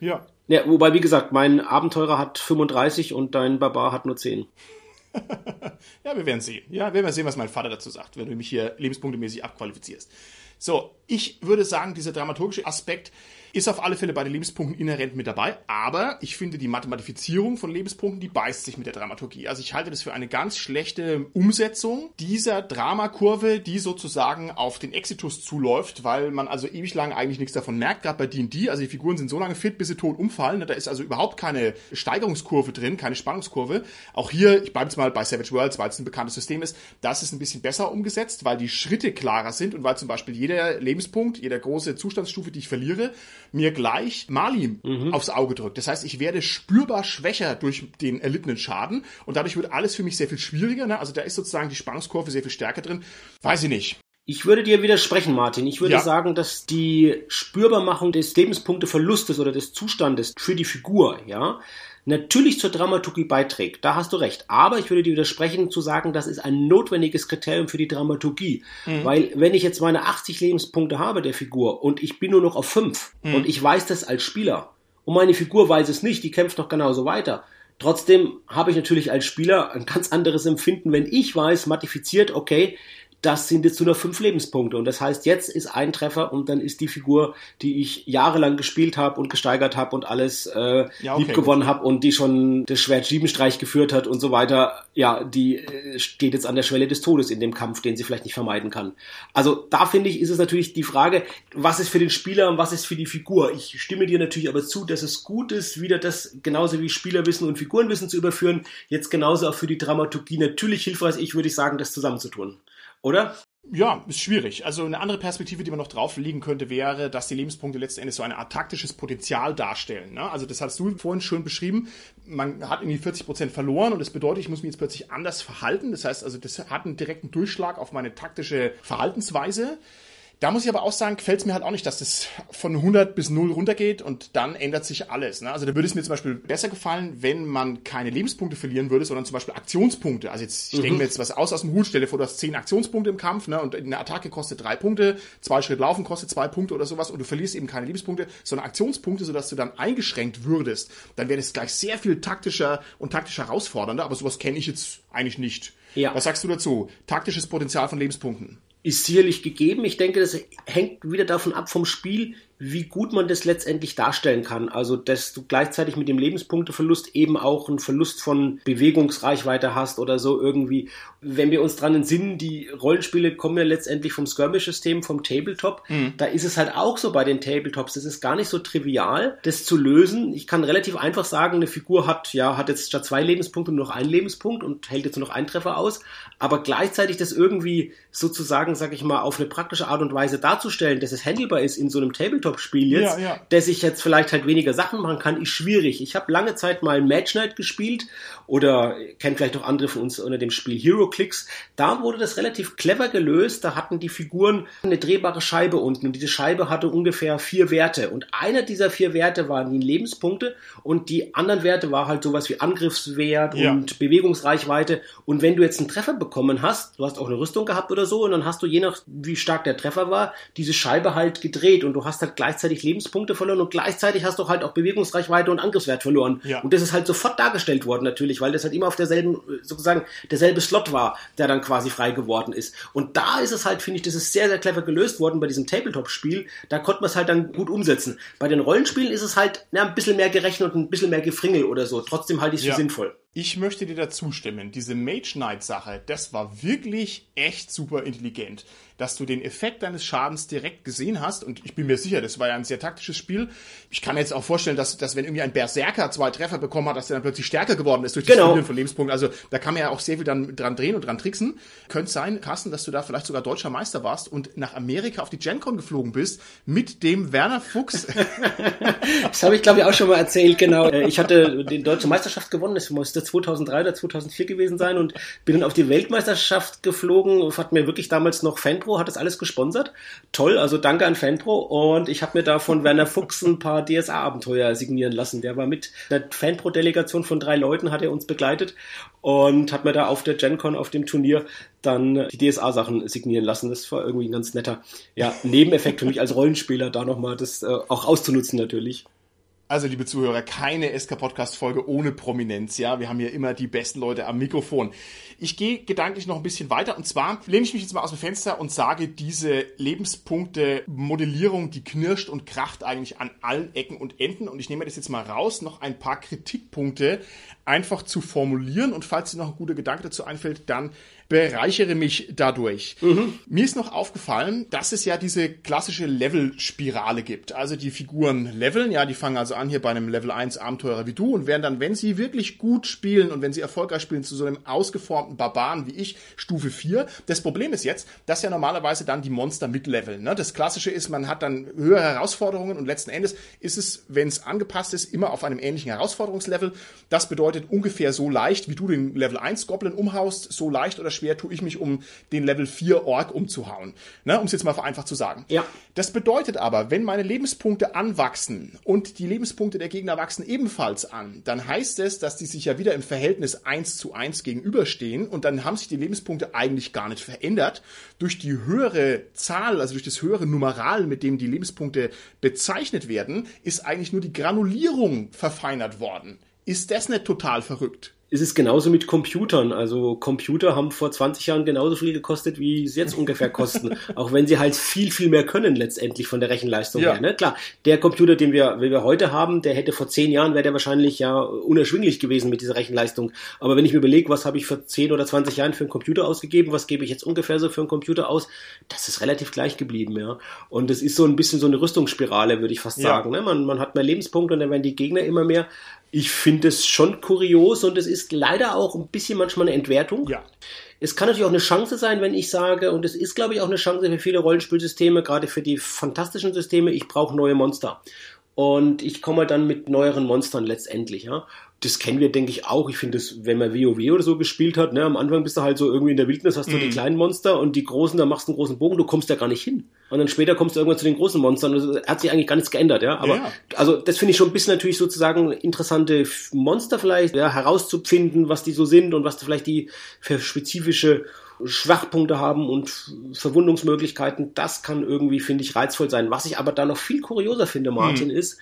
Ja. Ja, wobei, wie gesagt, mein Abenteurer hat 35 und dein Barbar hat nur 10. ja, wir werden sehen. Ja, wir werden sehen, was mein Vater dazu sagt, wenn du mich hier lebenspunktemäßig abqualifizierst. So, ich würde sagen, dieser dramaturgische Aspekt ist auf alle Fälle bei den Lebenspunkten inhärent mit dabei, aber ich finde die Mathematifizierung von Lebenspunkten, die beißt sich mit der Dramaturgie. Also ich halte das für eine ganz schlechte Umsetzung dieser Dramakurve, die sozusagen auf den Exitus zuläuft, weil man also ewig lang eigentlich nichts davon merkt, gerade bei D&D, also die Figuren sind so lange fit, bis sie tot umfallen, da ist also überhaupt keine Steigerungskurve drin, keine Spannungskurve. Auch hier, ich bleibe jetzt mal bei Savage Worlds, weil es ein bekanntes System ist, das ist ein bisschen besser umgesetzt, weil die Schritte klarer sind und weil zum Beispiel jeder Lebenspunkt, jeder große Zustandsstufe, die ich verliere, mir gleich Mali mhm. aufs Auge drückt. Das heißt, ich werde spürbar schwächer durch den erlittenen Schaden und dadurch wird alles für mich sehr viel schwieriger. Ne? Also da ist sozusagen die Spannungskurve sehr viel stärker drin. Weiß ich nicht. Ich würde dir widersprechen, Martin. Ich würde ja. sagen, dass die Spürbarmachung des Lebenspunkteverlustes oder des Zustandes für die Figur, ja, natürlich zur Dramaturgie beiträgt. Da hast du recht. Aber ich würde dir widersprechen zu sagen, das ist ein notwendiges Kriterium für die Dramaturgie. Mhm. Weil wenn ich jetzt meine 80 Lebenspunkte habe der Figur und ich bin nur noch auf 5 mhm. und ich weiß das als Spieler und meine Figur weiß es nicht, die kämpft noch genauso weiter. Trotzdem habe ich natürlich als Spieler ein ganz anderes Empfinden, wenn ich weiß, modifiziert, okay, das sind jetzt nur noch fünf Lebenspunkte. Und das heißt, jetzt ist ein Treffer und dann ist die Figur, die ich jahrelang gespielt habe und gesteigert habe und alles äh, ja, okay, lieb gewonnen habe und die schon das Schwert Siebenstreich geführt hat und so weiter, ja, die äh, steht jetzt an der Schwelle des Todes in dem Kampf, den sie vielleicht nicht vermeiden kann. Also da finde ich, ist es natürlich die Frage, was ist für den Spieler und was ist für die Figur. Ich stimme dir natürlich aber zu, dass es gut ist, wieder das genauso wie Spielerwissen und Figurenwissen zu überführen, jetzt genauso auch für die Dramaturgie natürlich hilfreich, ich würde sagen, das zusammenzutun oder? Ja, ist schwierig. Also eine andere Perspektive, die man noch drauf liegen könnte, wäre, dass die Lebenspunkte letzten Endes so eine Art taktisches Potenzial darstellen. Ne? Also das hast du vorhin schön beschrieben. Man hat irgendwie 40 Prozent verloren und das bedeutet, ich muss mich jetzt plötzlich anders verhalten. Das heißt also, das hat einen direkten Durchschlag auf meine taktische Verhaltensweise. Da muss ich aber auch sagen, gefällt es mir halt auch nicht, dass das von 100 bis 0 runtergeht und dann ändert sich alles. Ne? Also da würde es mir zum Beispiel besser gefallen, wenn man keine Lebenspunkte verlieren würde, sondern zum Beispiel Aktionspunkte. Also jetzt, ich mhm. denke mir jetzt was aus aus dem Hut, stelle vor, du hast 10 Aktionspunkte im Kampf ne? und eine Attacke kostet 3 Punkte, zwei Schritt laufen kostet 2 Punkte oder sowas und du verlierst eben keine Lebenspunkte, sondern Aktionspunkte, sodass du dann eingeschränkt würdest. Dann wäre das gleich sehr viel taktischer und taktisch herausfordernder, aber sowas kenne ich jetzt eigentlich nicht. Ja. Was sagst du dazu? Taktisches Potenzial von Lebenspunkten ist sicherlich gegeben. Ich denke, das hängt wieder davon ab vom Spiel, wie gut man das letztendlich darstellen kann. Also, dass du gleichzeitig mit dem Lebenspunkteverlust eben auch einen Verlust von Bewegungsreichweite hast oder so irgendwie. Wenn wir uns dran entsinnen, die Rollenspiele kommen ja letztendlich vom Skirmish-System, vom Tabletop. Mhm. Da ist es halt auch so bei den Tabletops. Es ist gar nicht so trivial, das zu lösen. Ich kann relativ einfach sagen, eine Figur hat, ja, hat jetzt statt zwei Lebenspunkte nur noch einen Lebenspunkt und hält jetzt nur noch einen Treffer aus. Aber gleichzeitig das irgendwie sozusagen, sag ich mal, auf eine praktische Art und Weise darzustellen, dass es handelbar ist in so einem Tabletop Tabletop-Spiel jetzt, ja, ja. dass ich jetzt vielleicht halt weniger Sachen machen kann, ist schwierig. Ich habe lange Zeit mal Match Night gespielt oder kennt vielleicht auch andere von uns unter dem Spiel Hero Clicks. Da wurde das relativ clever gelöst. Da hatten die Figuren eine drehbare Scheibe unten und diese Scheibe hatte ungefähr vier Werte und einer dieser vier Werte waren die Lebenspunkte und die anderen Werte war halt sowas wie Angriffswert ja. und Bewegungsreichweite und wenn du jetzt einen Treffer bekommen hast, du hast auch eine Rüstung gehabt oder so und dann hast du je nach wie stark der Treffer war, diese Scheibe halt gedreht und du hast halt gleichzeitig Lebenspunkte verloren und gleichzeitig hast du halt auch Bewegungsreichweite und Angriffswert verloren. Ja. Und das ist halt sofort dargestellt worden natürlich, weil das halt immer auf derselben, sozusagen, derselbe Slot war, der dann quasi frei geworden ist. Und da ist es halt, finde ich, das ist sehr, sehr clever gelöst worden bei diesem Tabletop-Spiel. Da konnte man es halt dann gut umsetzen. Bei den Rollenspielen ist es halt ja, ein bisschen mehr gerechnet und ein bisschen mehr Gefringel oder so. Trotzdem halte ich es ja. für sinnvoll. Ich möchte dir dazu stimmen. Diese Mage Knight Sache, das war wirklich echt super intelligent dass du den Effekt deines Schadens direkt gesehen hast. Und ich bin mir sicher, das war ja ein sehr taktisches Spiel. Ich kann mir jetzt auch vorstellen, dass, dass wenn irgendwie ein Berserker zwei Treffer bekommen hat, dass der dann plötzlich stärker geworden ist durch das genau. Verlieren von Lebenspunkten. Also da kann man ja auch sehr viel dann dran drehen und dran tricksen. Könnte sein, Carsten, dass du da vielleicht sogar deutscher Meister warst und nach Amerika auf die GenCon geflogen bist mit dem Werner Fuchs. das habe ich, glaube ich, auch schon mal erzählt, genau. Äh, ich hatte die deutsche Meisterschaft gewonnen, das musste 2003 oder 2004 gewesen sein und bin dann auf die Weltmeisterschaft geflogen. Hat mir wirklich damals noch Fan Fanpro hat das alles gesponsert. Toll, also danke an Fanpro. Und ich habe mir da von Werner Fuchs ein paar DSA-Abenteuer signieren lassen. Der war mit der Fanpro-Delegation von drei Leuten, hat er uns begleitet und hat mir da auf der GenCon, auf dem Turnier, dann die DSA-Sachen signieren lassen. Das war irgendwie ein ganz netter ja, Nebeneffekt für mich als Rollenspieler, da nochmal das äh, auch auszunutzen natürlich. Also, liebe Zuhörer, keine SK-Podcast-Folge ohne Prominenz, ja. Wir haben hier immer die besten Leute am Mikrofon. Ich gehe gedanklich noch ein bisschen weiter und zwar lehne ich mich jetzt mal aus dem Fenster und sage, diese Lebenspunkte-Modellierung, die knirscht und kracht eigentlich an allen Ecken und Enden und ich nehme das jetzt mal raus, noch ein paar Kritikpunkte einfach zu formulieren und falls dir noch ein guter Gedanke dazu einfällt, dann bereichere mich dadurch. Mhm. Mir ist noch aufgefallen, dass es ja diese klassische Level-Spirale gibt. Also die Figuren leveln, ja, die fangen also an hier bei einem Level 1 Abenteurer wie du und werden dann, wenn sie wirklich gut spielen und wenn sie erfolgreich spielen, zu so einem ausgeformten Barbaren wie ich, Stufe 4. Das Problem ist jetzt, dass ja normalerweise dann die Monster mitleveln. Ne? Das Klassische ist, man hat dann höhere Herausforderungen und letzten Endes ist es, wenn es angepasst ist, immer auf einem ähnlichen Herausforderungslevel. Das bedeutet ungefähr so leicht, wie du den Level 1 Goblin umhaust, so leicht oder schwer tue ich mich, um den Level 4 Ork umzuhauen. Ne, um es jetzt mal vereinfacht zu sagen. Ja. Das bedeutet aber, wenn meine Lebenspunkte anwachsen und die Lebenspunkte der Gegner wachsen ebenfalls an, dann heißt es, dass die sich ja wieder im Verhältnis 1 zu 1 gegenüberstehen und dann haben sich die Lebenspunkte eigentlich gar nicht verändert. Durch die höhere Zahl, also durch das höhere Numeral, mit dem die Lebenspunkte bezeichnet werden, ist eigentlich nur die Granulierung verfeinert worden. Ist das nicht total verrückt? Es ist genauso mit Computern. Also Computer haben vor 20 Jahren genauso viel gekostet, wie sie jetzt ungefähr kosten. auch wenn sie halt viel, viel mehr können letztendlich von der Rechenleistung ja. her. Ne? Klar, der Computer, den wir, den wir heute haben, der hätte vor 10 Jahren, wäre der wahrscheinlich ja unerschwinglich gewesen mit dieser Rechenleistung. Aber wenn ich mir überlege, was habe ich vor 10 oder 20 Jahren für einen Computer ausgegeben, was gebe ich jetzt ungefähr so für einen Computer aus, das ist relativ gleich geblieben. ja. Und es ist so ein bisschen so eine Rüstungsspirale, würde ich fast ja. sagen. Ne? Man, man hat mehr Lebenspunkte und dann werden die Gegner immer mehr ich finde es schon kurios und es ist leider auch ein bisschen manchmal eine Entwertung. Ja. Es kann natürlich auch eine Chance sein, wenn ich sage, und es ist, glaube ich, auch eine Chance für viele Rollenspielsysteme, gerade für die fantastischen Systeme, ich brauche neue Monster. Und ich komme dann mit neueren Monstern letztendlich, ja das kennen wir, denke ich, auch. Ich finde das, wenn man WoW oder so gespielt hat, ne, am Anfang bist du halt so irgendwie in der Wildnis, hast du mm. die mhm. kleinen Monster und die großen, da machst du einen großen Bogen, du kommst da gar nicht hin. Und dann später kommst du irgendwann zu den großen Monstern und es hat sich eigentlich gar nichts geändert, ja. Aber, ja. also, das finde ich schon ein bisschen natürlich sozusagen interessante Monster vielleicht, ja, herauszufinden, was die so sind und was vielleicht die für spezifische Schwachpunkte haben und Verwundungsmöglichkeiten, das kann irgendwie, finde ich, reizvoll sein. Was ich aber da noch viel kurioser finde, Martin, mhm. ist,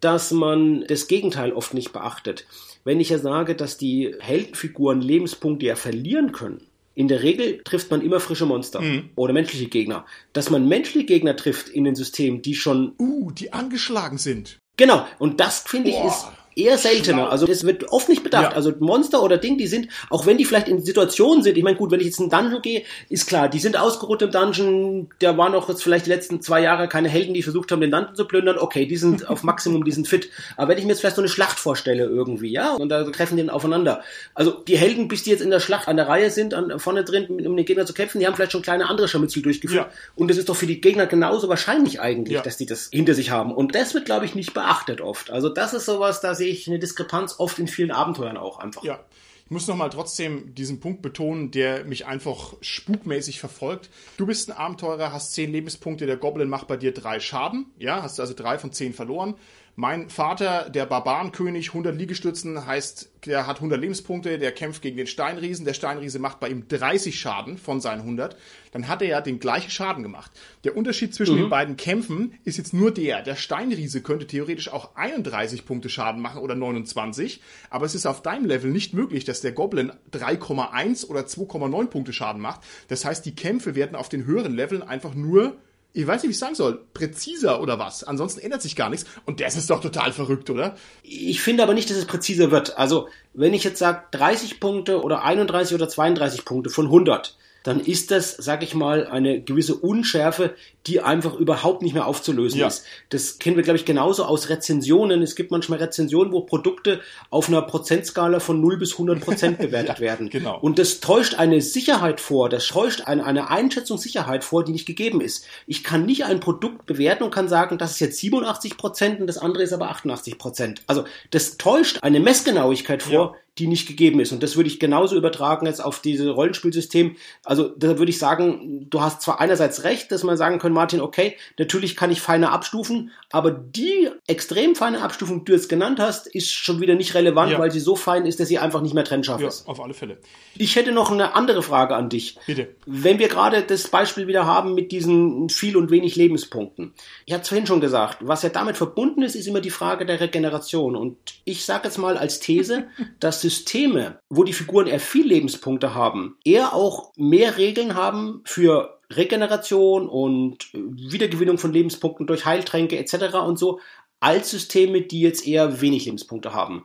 dass man das Gegenteil oft nicht beachtet. Wenn ich ja sage, dass die Heldenfiguren Lebenspunkte ja verlieren können, in der Regel trifft man immer frische Monster mhm. oder menschliche Gegner. Dass man menschliche Gegner trifft in den Systemen, die schon. Uh, die angeschlagen sind. Genau, und das finde ich ist eher seltener. Also das wird oft nicht bedacht. Ja. Also Monster oder Ding, die sind, auch wenn die vielleicht in Situationen sind, ich meine, gut, wenn ich jetzt in einen Dungeon gehe, ist klar, die sind ausgeruht im Dungeon, da waren auch jetzt vielleicht die letzten zwei Jahre keine Helden, die versucht haben, den Dungeon zu plündern, okay, die sind auf Maximum, die sind fit. Aber wenn ich mir jetzt vielleicht so eine Schlacht vorstelle irgendwie, ja, und da treffen die aufeinander. Also die Helden, bis die jetzt in der Schlacht an der Reihe sind, an, vorne drin, um den Gegner zu kämpfen, die haben vielleicht schon kleine andere Scharmützel durchgeführt. Ja. Und das ist doch für die Gegner genauso wahrscheinlich eigentlich, ja. dass die das hinter sich haben. Und das wird, glaube ich, nicht beachtet oft. Also das ist sowas, da sehe ich eine Diskrepanz oft in vielen Abenteuern auch einfach. Ja. Ich muss nochmal trotzdem diesen Punkt betonen, der mich einfach spukmäßig verfolgt. Du bist ein Abenteurer, hast zehn Lebenspunkte, der Goblin macht bei dir drei Schaden. Ja, hast du also drei von zehn verloren. Mein Vater, der Barbarenkönig, 100 Liegestützen, heißt, der hat 100 Lebenspunkte, der kämpft gegen den Steinriesen. Der Steinriese macht bei ihm 30 Schaden von seinen 100. Dann hat er ja den gleichen Schaden gemacht. Der Unterschied zwischen mhm. den beiden Kämpfen ist jetzt nur der. Der Steinriese könnte theoretisch auch 31 Punkte Schaden machen oder 29. Aber es ist auf deinem Level nicht möglich, dass der Goblin 3,1 oder 2,9 Punkte Schaden macht. Das heißt, die Kämpfe werden auf den höheren Leveln einfach nur ich weiß nicht, wie ich sagen soll, präziser oder was. Ansonsten ändert sich gar nichts. Und das ist doch total verrückt, oder? Ich finde aber nicht, dass es präziser wird. Also, wenn ich jetzt sage 30 Punkte oder 31 oder 32 Punkte von 100, dann ist das, sag ich mal, eine gewisse Unschärfe, die einfach überhaupt nicht mehr aufzulösen ja. ist. Das kennen wir, glaube ich, genauso aus Rezensionen. Es gibt manchmal Rezensionen, wo Produkte auf einer Prozentskala von 0 bis 100 Prozent bewertet ja, werden. Genau. Und das täuscht eine Sicherheit vor, das täuscht eine, eine Einschätzungssicherheit vor, die nicht gegeben ist. Ich kann nicht ein Produkt bewerten und kann sagen, das ist jetzt 87 Prozent und das andere ist aber 88 Prozent. Also das täuscht eine Messgenauigkeit vor, ja die nicht gegeben ist. Und das würde ich genauso übertragen jetzt auf diese Rollenspielsystem. Also da würde ich sagen, du hast zwar einerseits recht, dass man sagen kann, Martin, okay, natürlich kann ich feiner abstufen, aber die extrem feine Abstufung, die du jetzt genannt hast, ist schon wieder nicht relevant, ja. weil sie so fein ist, dass sie einfach nicht mehr trennscharf ja, ist. Auf alle Fälle. Ich hätte noch eine andere Frage an dich. Bitte. Wenn wir gerade das Beispiel wieder haben mit diesen viel und wenig Lebenspunkten. Ich habe es vorhin schon gesagt, was ja damit verbunden ist, ist immer die Frage der Regeneration. Und ich sage jetzt mal als These, dass Systeme, wo die Figuren eher viel Lebenspunkte haben, eher auch mehr Regeln haben für Regeneration und Wiedergewinnung von Lebenspunkten durch Heiltränke etc. und so, als Systeme, die jetzt eher wenig Lebenspunkte haben.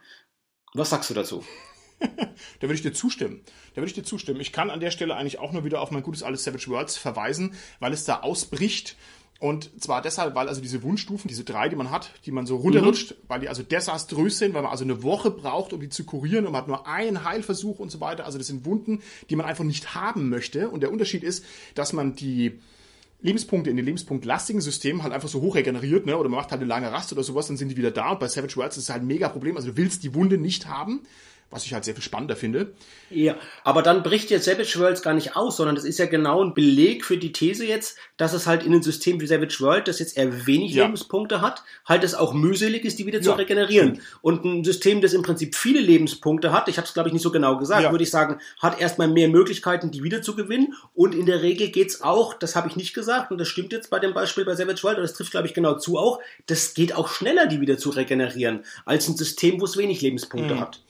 Was sagst du dazu? da würde ich dir zustimmen. Da würde ich dir zustimmen. Ich kann an der Stelle eigentlich auch nur wieder auf mein gutes alles Savage Worlds verweisen, weil es da ausbricht und zwar deshalb, weil also diese Wundstufen, diese drei, die man hat, die man so runterrutscht, mhm. weil die also desaströs sind, weil man also eine Woche braucht, um die zu kurieren und man hat nur einen Heilversuch und so weiter. Also das sind Wunden, die man einfach nicht haben möchte. Und der Unterschied ist, dass man die Lebenspunkte in den lebenspunktlastigen Systemen halt einfach so hoch regeneriert, ne? Oder man macht halt eine lange Rast oder sowas, dann sind die wieder da. Und bei Savage Worlds ist es halt ein mega Problem. Also du willst die Wunde nicht haben was ich halt sehr viel spannender finde. Ja, aber dann bricht jetzt Savage Worlds gar nicht aus, sondern das ist ja genau ein Beleg für die These jetzt, dass es halt in einem System wie Savage World, das jetzt eher wenig Ja. Lebenspunkte hat, halt es auch mühselig ist, die wieder zu Ja, regenerieren. Und ein System, das im Prinzip viele Lebenspunkte hat, ich habe es glaube ich nicht so genau gesagt, Ja. würde ich sagen, hat erstmal mehr Möglichkeiten, die wieder zu gewinnen. Und in der Regel geht's auch, das habe ich nicht gesagt, und das stimmt jetzt bei dem Beispiel bei Savage World, und das trifft glaube ich genau zu auch, das geht auch schneller, die wieder zu regenerieren, als ein System, wo es wenig Mhm. Lebenspunkte hat.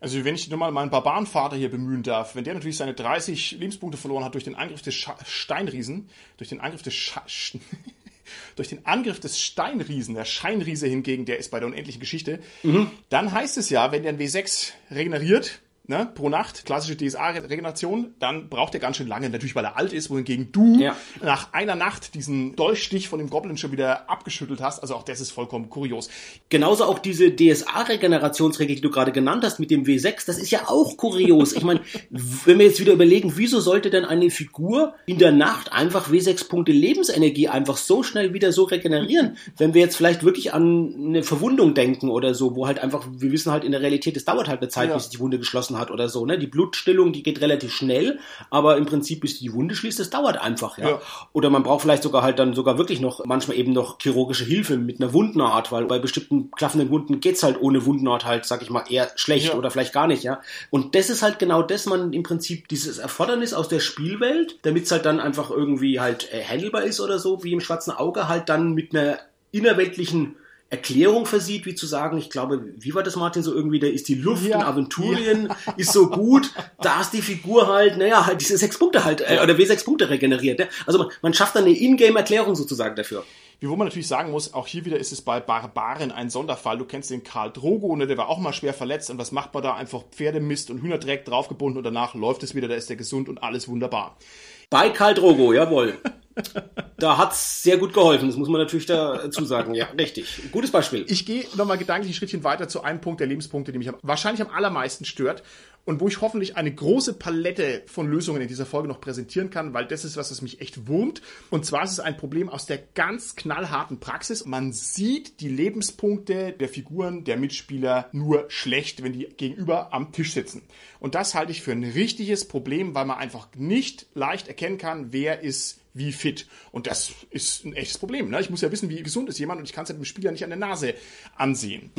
Also wenn ich nur mal meinen Barbarenvater hier bemühen darf, wenn der natürlich seine 30 Lebenspunkte verloren hat durch den Angriff des Scha Steinriesen, durch den Angriff des Scha Sch- durch den Angriff des Steinriesen, der Scheinriese hingegen, der ist bei der unendlichen Geschichte, dann heißt es ja, wenn der ein W6 regeneriert, ne, pro Nacht, klassische DSA-Regeneration, dann braucht er ganz schön lange, natürlich weil er alt ist, wohingegen du Ja. nach einer Nacht diesen Dolchstich von dem Goblin schon wieder abgeschüttelt hast. Also auch das ist vollkommen kurios. Genauso auch diese DSA-Regenerationsregel, die du gerade genannt hast mit dem W6, das ist ja auch kurios. Ich meine, wenn wir jetzt wieder überlegen, wieso sollte denn eine Figur in der Nacht einfach W6 Punkte Lebensenergie einfach so schnell wieder so regenerieren? Wenn wir jetzt vielleicht wirklich an eine Verwundung denken oder so, wo halt einfach, wir wissen halt in der Realität, es dauert halt eine Zeit, Ja. bis sich die Wunde geschlossen hat oder so. Ne? Die Blutstillung, die geht relativ schnell, aber im Prinzip, bis die Wunde schließt, das dauert einfach. Ja? Ja. Oder man braucht vielleicht sogar halt dann sogar wirklich noch manchmal eben noch chirurgische Hilfe mit einer Wundnaht, weil bei bestimmten klaffenden Wunden geht's halt ohne Wundnaht halt, sag ich mal, eher schlecht Ja. oder vielleicht gar nicht, ja. Und das ist halt genau das, man im Prinzip dieses Erfordernis aus der Spielwelt, damit's halt dann einfach irgendwie halt äh, handelbar ist oder so, wie im schwarzen Auge halt dann mit einer innerweltlichen Erklärung versieht, wie zu sagen, ich glaube, wie war das, Martin, so irgendwie, da ist die Luft Ja. in Aventurien, ist so gut, da ist die Figur halt, naja, halt diese sechs Punkte halt, äh, oder W6 Punkte regeneriert. Ne? Also man, man schafft dann eine Ingame-Erklärung sozusagen dafür. Wie wo man natürlich sagen muss, auch hier wieder ist es bei Barbaren ein Sonderfall. Du kennst den Karl Drogo, ne, der war auch mal schwer verletzt. Und was macht man da? Einfach Pferdemist und Hühnerdreck draufgebunden und danach läuft es wieder, da ist der gesund und alles wunderbar. Bei Karl Drogo, jawohl. Da hat's sehr gut geholfen, das muss man natürlich dazu sagen. Ja, richtig. Gutes Beispiel. Ich gehe nochmal gedanklich ein Schrittchen weiter zu einem Punkt der Lebenspunkte, der mich wahrscheinlich am allermeisten stört und wo ich hoffentlich eine große Palette von Lösungen in dieser Folge noch präsentieren kann, weil das ist was, was mich echt wurmt. Und zwar ist es ein Problem aus der ganz knallharten Praxis. Man sieht die Lebenspunkte der Figuren der Mitspieler nur schlecht, wenn die gegenüber am Tisch sitzen. Und das halte ich für ein richtiges Problem, weil man einfach nicht leicht erkennen kann, wer ist wie fit. Und das ist ein echtes Problem. Ne? Ich muss ja wissen, wie gesund ist jemand und ich kann es ja dem Spieler nicht an der Nase ansehen.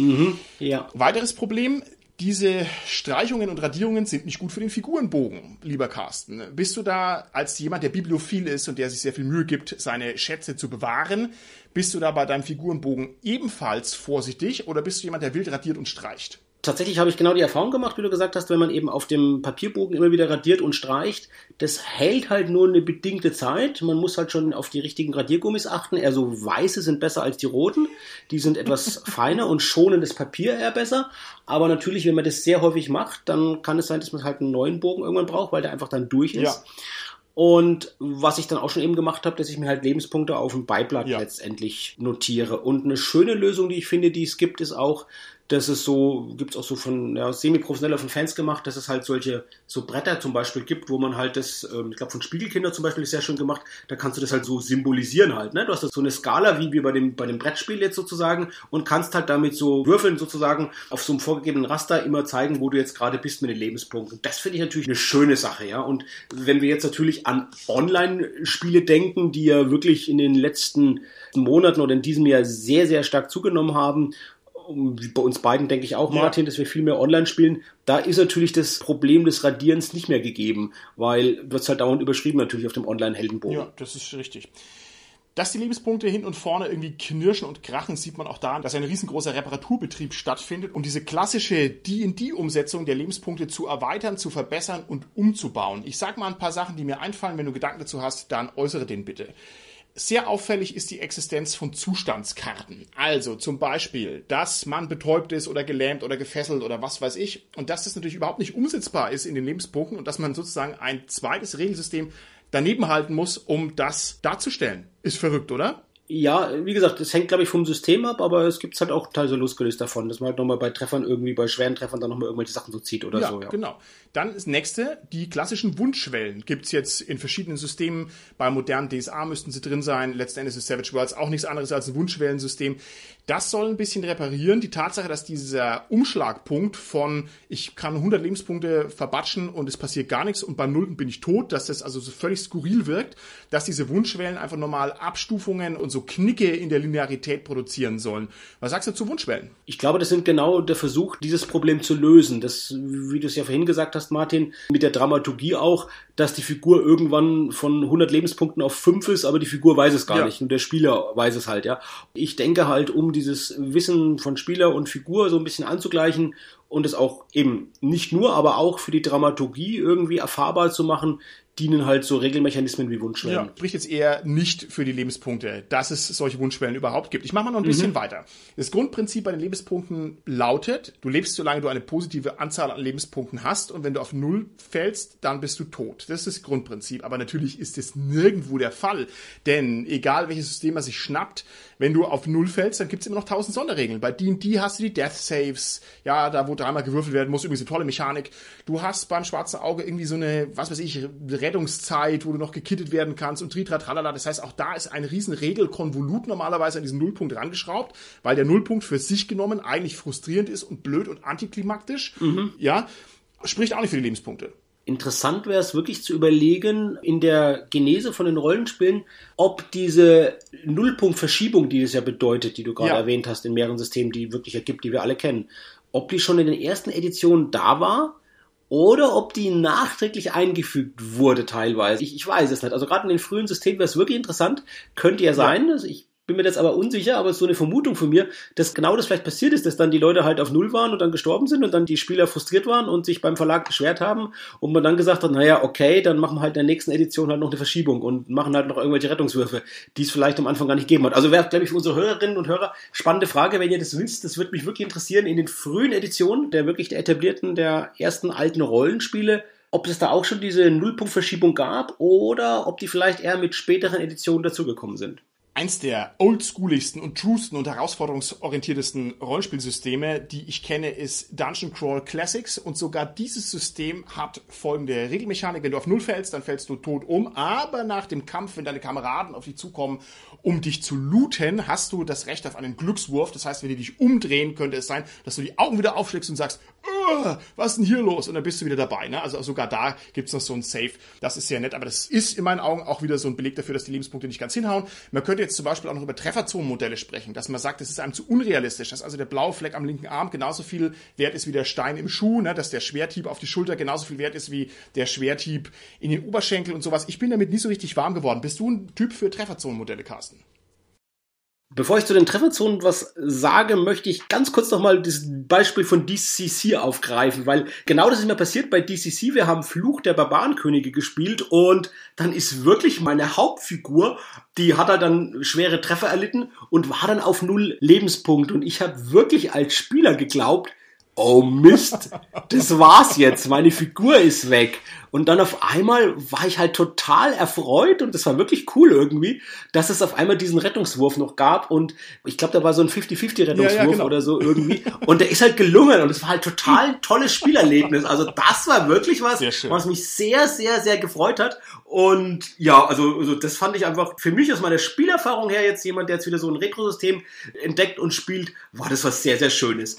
Ja. Weiteres Problem, diese Streichungen und Radierungen sind nicht gut für den Figurenbogen, lieber Carsten. Bist du da als jemand, der bibliophil ist und der sich sehr viel Mühe gibt, seine Schätze zu bewahren, bist du da bei deinem Figurenbogen ebenfalls vorsichtig oder bist du jemand, der wild radiert und streicht? Tatsächlich habe ich genau die Erfahrung gemacht, wie du gesagt hast, wenn man eben auf dem Papierbogen immer wieder radiert und streicht, das hält halt nur eine bedingte Zeit. Man muss halt schon auf die richtigen Radiergummis achten. Eher so weiße sind besser als die roten. Die sind etwas feiner und schonen das Papier eher besser. Aber natürlich, wenn man das sehr häufig macht, dann kann es sein, dass man halt einen neuen Bogen irgendwann braucht, weil der einfach dann durch ist. Ja. Und was ich dann auch schon eben gemacht habe, dass ich mir halt Lebenspunkte auf dem Beiblatt Ja. letztendlich notiere. Und eine schöne Lösung, die ich finde, die es gibt, ist auch, dass es so, gibt's auch so von ja, semi-professioneller von Fans gemacht, dass es halt solche so Bretter zum Beispiel gibt, wo man halt das, ähm, ich glaube von Spiegelkinder zum Beispiel ist sehr schön gemacht, da kannst du das halt so symbolisieren halt. Ne? Du hast das so eine Skala wie, wie bei dem, bei dem Brettspiel jetzt sozusagen und kannst halt damit so würfeln sozusagen auf so einem vorgegebenen Raster immer zeigen, wo du jetzt gerade bist mit den Lebenspunkten. Das finde ich natürlich eine schöne Sache, ja. Und wenn wir jetzt natürlich an Online-Spiele denken, die ja wirklich in den letzten Monaten oder in diesem Jahr sehr, sehr stark zugenommen haben, bei uns beiden denke ich auch, Ja. Martin, dass wir viel mehr online spielen. Da ist natürlich das Problem des Radierens nicht mehr gegeben, weil wird halt dauernd überschrieben natürlich auf dem Online-Heldenbogen. Ja, das ist richtig. Dass die Lebenspunkte hin und vorne irgendwie knirschen und krachen, sieht man auch daran, dass ein riesengroßer Reparaturbetrieb stattfindet, um diese klassische D&D-Umsetzung der Lebenspunkte zu erweitern, zu verbessern und umzubauen. Ich sag mal ein paar Sachen, die mir einfallen. Wenn du Gedanken dazu hast, dann äußere den bitte. Sehr auffällig ist die Existenz von Zustandskarten. Also zum Beispiel, dass man betäubt ist oder gelähmt oder gefesselt oder was weiß ich. Und dass das natürlich überhaupt nicht umsetzbar ist in den Lebenspunkten und dass man sozusagen ein zweites Regelsystem daneben halten muss, um das darzustellen. Ist verrückt, oder? Ja, wie gesagt, das hängt, glaube ich, vom System ab, aber es gibt halt auch teilweise losgelöst davon, dass man halt nochmal bei Treffern irgendwie, bei schweren Treffern dann nochmal irgendwelche Sachen so zieht oder Ja, so, ja. genau. Dann das nächste, die klassischen Wunschschwellen gibt's jetzt in verschiedenen Systemen. Bei modernen DSA müssten sie drin sein. Letzten Endes ist Savage Worlds auch nichts anderes als ein Wunschschwellensystem. Das soll ein bisschen reparieren. Die Tatsache, dass dieser Umschlagpunkt von ich kann 100 Lebenspunkte verbatschen und es passiert gar nichts und beim Nullten bin ich tot, dass das also so völlig skurril wirkt, dass diese Wunschwellen einfach nochmal Abstufungen und so Knicke in der Linearität produzieren sollen. Was sagst du zu Wunschwellen? Ich glaube, das sind genau der Versuch, dieses Problem zu lösen. Das, wie du es ja vorhin gesagt hast, Martin, mit der Dramaturgie auch, dass die Figur irgendwann von 100 Lebenspunkten auf 5 ist, aber die Figur weiß es gar ja. nicht und der Spieler weiß es halt, ja. Ich denke halt, um dieses Wissen von Spieler und Figur so ein bisschen anzugleichen und es auch eben nicht nur, aber auch für die Dramaturgie irgendwie erfahrbar zu machen, dienen halt so Regelmechanismen wie Wunschwellen. Ja, spricht jetzt eher nicht für die Lebenspunkte, dass es solche Wunschwellen überhaupt gibt. Ich mache mal noch ein bisschen mhm. weiter. Das Grundprinzip bei den Lebenspunkten lautet, du lebst, solange du eine positive Anzahl an Lebenspunkten hast und wenn du auf Null fällst, dann bist du tot. Das ist das Grundprinzip. Aber natürlich ist es nirgendwo der Fall. Denn egal welches System man sich schnappt, wenn du auf Null fällst, dann gibt es immer noch tausend Sonderregeln. Bei D&D hast du die Death Saves, ja, da wo dreimal gewürfelt werden muss, übrigens eine tolle Mechanik. Du hast beim Schwarzen Auge irgendwie so eine, was weiß ich, Rettungszeit, wo du noch gekittet werden kannst und tritra tralala. Das heißt, auch da ist ein riesen Regelkonvolut normalerweise an diesen Nullpunkt rangeschraubt, weil der Nullpunkt für sich genommen eigentlich frustrierend ist und blöd und antiklimaktisch. Mhm. Ja, spricht auch nicht für die Lebenspunkte. Interessant wäre es wirklich zu überlegen, in der Genese von den Rollenspielen, ob diese Nullpunktverschiebung, die es ja bedeutet, die du gerade ja. erwähnt hast, in mehreren Systemen, die wirklich ergibt, die wir alle kennen, ob die schon in den ersten Editionen da war oder ob die nachträglich eingefügt wurde teilweise. Ich, ich weiß es nicht. Also gerade in den frühen Systemen wäre es wirklich interessant. Könnte ja sein. Also ich bin mir jetzt aber unsicher, aber so eine Vermutung von mir, dass genau das vielleicht passiert ist, dass dann die Leute halt auf Null waren und dann gestorben sind und dann die Spieler frustriert waren und sich beim Verlag beschwert haben und man dann gesagt hat, naja, okay, dann machen wir halt in der nächsten Edition halt noch eine Verschiebung und machen halt noch irgendwelche Rettungswürfe, die es vielleicht am Anfang gar nicht gegeben hat. Also wäre, glaube ich, für unsere Hörerinnen und Hörer spannende Frage, wenn ihr das wisst, das würde mich wirklich interessieren, in den frühen Editionen, der wirklich der etablierten, der ersten alten Rollenspiele, ob es da auch schon diese Nullpunktverschiebung gab oder ob die vielleicht eher mit späteren Editionen dazugekommen sind eins der oldschooligsten und truesten und herausforderungsorientiertesten Rollenspielsysteme, die ich kenne, ist Dungeon Crawl Classics und sogar dieses System hat folgende Regelmechanik. Wenn du auf Null fällst, dann fällst du tot um, aber nach dem Kampf, wenn deine Kameraden auf dich zukommen, um dich zu looten, hast du das Recht auf einen Glückswurf. Das heißt, wenn die dich umdrehen, könnte es sein, dass du die Augen wieder aufschlägst und sagst, was ist denn hier los? Und dann bist du wieder dabei. Ne? Also sogar da gibt's noch so ein Safe. Das ist sehr nett, aber das ist in meinen Augen auch wieder so ein Beleg dafür, dass die Lebenspunkte nicht ganz hinhauen. Man könnte jetzt zum Beispiel auch noch über Trefferzonenmodelle sprechen, dass man sagt, es ist einem zu unrealistisch, dass also der blaue Fleck am linken Arm genauso viel wert ist wie der Stein im Schuh, ne? dass der Schwerthieb auf die Schulter genauso viel wert ist wie der Schwerthieb in den Oberschenkel und sowas. Ich bin damit nicht so richtig warm geworden. Bist du ein Typ für Trefferzonenmodelle, Carsten? Bevor ich zu den Trefferzonen was sage, möchte ich ganz kurz nochmal das Beispiel von DCC aufgreifen, weil genau das ist mir passiert bei DCC. Wir haben Fluch der Barbarenkönige gespielt und dann ist wirklich meine Hauptfigur, die hat halt dann schwere Treffer erlitten und war dann auf null Lebenspunkt und ich habe wirklich als Spieler geglaubt, oh Mist, das war's jetzt, meine Figur ist weg. Und dann auf einmal war ich halt total erfreut und das war wirklich cool irgendwie, dass es auf einmal diesen Rettungswurf noch gab und ich glaube, da war so ein 50-50 Rettungswurf ja, ja, genau. oder so irgendwie und der ist halt gelungen und es war halt total ein tolles Spielerlebnis. Also das war wirklich was, was mich sehr, sehr, sehr gefreut hat und ja, also, also das fand ich einfach für mich aus meiner Spielerfahrung her jetzt jemand, der jetzt wieder so ein Retro-System entdeckt und spielt, war das was sehr, sehr Schönes.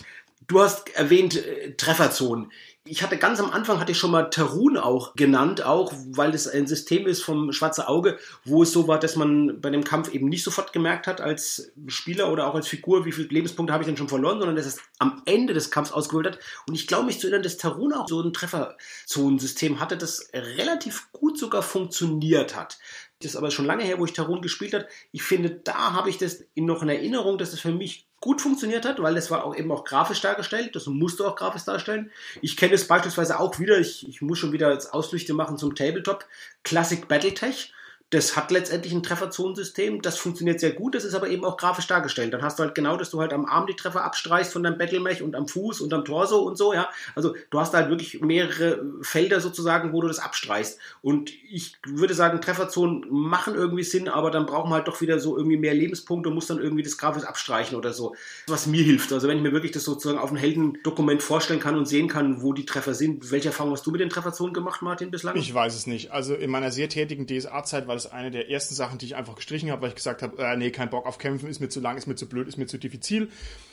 Du hast erwähnt äh, Trefferzonen. Ich hatte ganz am Anfang hatte ich schon mal Tarun auch genannt, auch weil es ein System ist vom Schwarze Auge, wo es so war, dass man bei dem Kampf eben nicht sofort gemerkt hat als Spieler oder auch als Figur, wie viele Lebenspunkte habe ich denn schon verloren, sondern dass es am Ende des Kampfs ausgewählt hat. Und ich glaube mich zu erinnern, dass Tarun auch so ein Trefferzonensystem hatte, das relativ gut sogar funktioniert hat das ist aber schon lange her, wo ich Tarun gespielt habe. Ich finde, da habe ich das noch in Erinnerung, dass es für mich gut funktioniert hat, weil es war auch eben auch grafisch dargestellt. Das musst du auch grafisch darstellen. Ich kenne es beispielsweise auch wieder, ich, ich muss schon wieder jetzt Ausflüchte machen zum Tabletop. Classic Battletech das hat letztendlich ein Trefferzonensystem, das funktioniert sehr gut, das ist aber eben auch grafisch dargestellt. Dann hast du halt genau, dass du halt am Arm die Treffer abstreichst von deinem Battlemech und am Fuß und am Torso und so, ja. Also du hast halt wirklich mehrere Felder sozusagen, wo du das abstreichst. Und ich würde sagen, Trefferzonen machen irgendwie Sinn, aber dann brauchen wir halt doch wieder so irgendwie mehr Lebenspunkte und muss dann irgendwie das grafisch abstreichen oder so. Was mir hilft. Also wenn ich mir wirklich das sozusagen auf ein Heldendokument vorstellen kann und sehen kann, wo die Treffer sind. Welche Erfahrung hast du mit den Trefferzonen gemacht, Martin, bislang? Ich weiß es nicht. Also in meiner sehr tätigen DSA-Zeit, weil das eine der ersten Sachen, die ich einfach gestrichen habe, weil ich gesagt habe, äh, nee, kein Bock auf Kämpfen, ist mir zu lang, ist mir zu blöd, ist mir zu diffizil.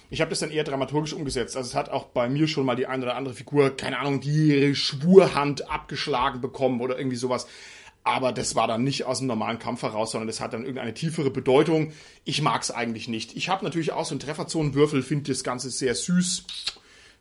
Ich habe das dann eher dramaturgisch umgesetzt. Also es hat auch bei mir schon mal die eine oder andere Figur, keine Ahnung, die Schwurhand abgeschlagen bekommen oder irgendwie sowas. Aber das war dann nicht aus dem normalen Kampf heraus, sondern das hat dann irgendeine tiefere Bedeutung. Ich mag es eigentlich nicht. Ich habe natürlich auch so einen Trefferzonenwürfel, finde das Ganze sehr süß.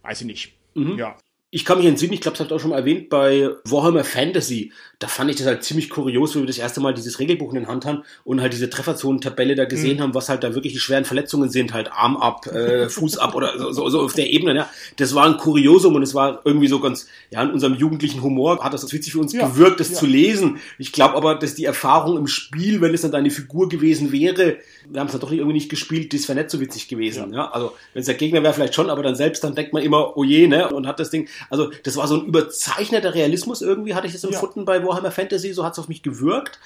Weiß ich nicht. Mhm. Ja. Ich kann mich entsinnen, ich glaube, das habe ich auch schon mal erwähnt, bei Warhammer Fantasy, da fand ich das halt ziemlich kurios, wie wir das erste Mal dieses Regelbuch in den Hand haben und halt diese Trefferzonen-Tabelle da gesehen mhm. haben, was halt da wirklich die schweren Verletzungen sind, halt Arm ab, äh, Fuß ab oder so, so, so auf der Ebene. Ja. Das war ein Kuriosum und es war irgendwie so ganz, ja, in unserem jugendlichen Humor hat das das witzig für uns ja. gewirkt, das ja. zu lesen. Ich glaube aber, dass die Erfahrung im Spiel, wenn es dann deine Figur gewesen wäre, wir haben es dann doch irgendwie nicht gespielt, das wäre nicht so witzig gewesen. Ja. ja. Also wenn es der Gegner wäre, vielleicht schon, aber dann selbst, dann denkt man immer, oh je, ne, und hat das Ding, also das war so ein überzeichneter Realismus irgendwie, hatte ich das empfunden ja. bei Warhammer Fantasy, so hat es auf mich gewirkt,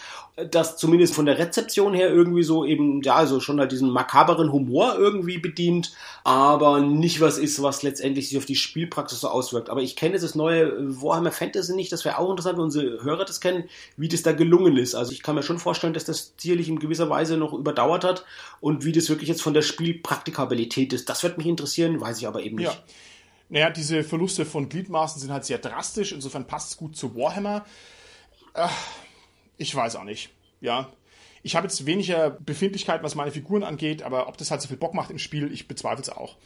dass zumindest von der Rezeption her irgendwie so eben, ja, also schon halt diesen makaberen Humor irgendwie bedient, aber nicht was ist, was letztendlich sich auf die Spielpraxis so auswirkt. Aber ich kenne das neue Warhammer Fantasy nicht, das wäre auch interessant, wenn unsere Hörer das kennen, wie das da gelungen ist. Also ich kann mir schon vorstellen, dass das sicherlich in gewisser Weise noch überdauert hat und wie das wirklich jetzt von der Spielpraktikabilität ist. Das wird mich interessieren, weiß ich aber eben nicht. Ja. Naja, diese Verluste von Gliedmaßen sind halt sehr drastisch, insofern passt es gut zu Warhammer. Äh, ich weiß auch nicht. Ja. Ich habe jetzt weniger Befindlichkeit, was meine Figuren angeht, aber ob das halt so viel Bock macht im Spiel, ich bezweifle es auch.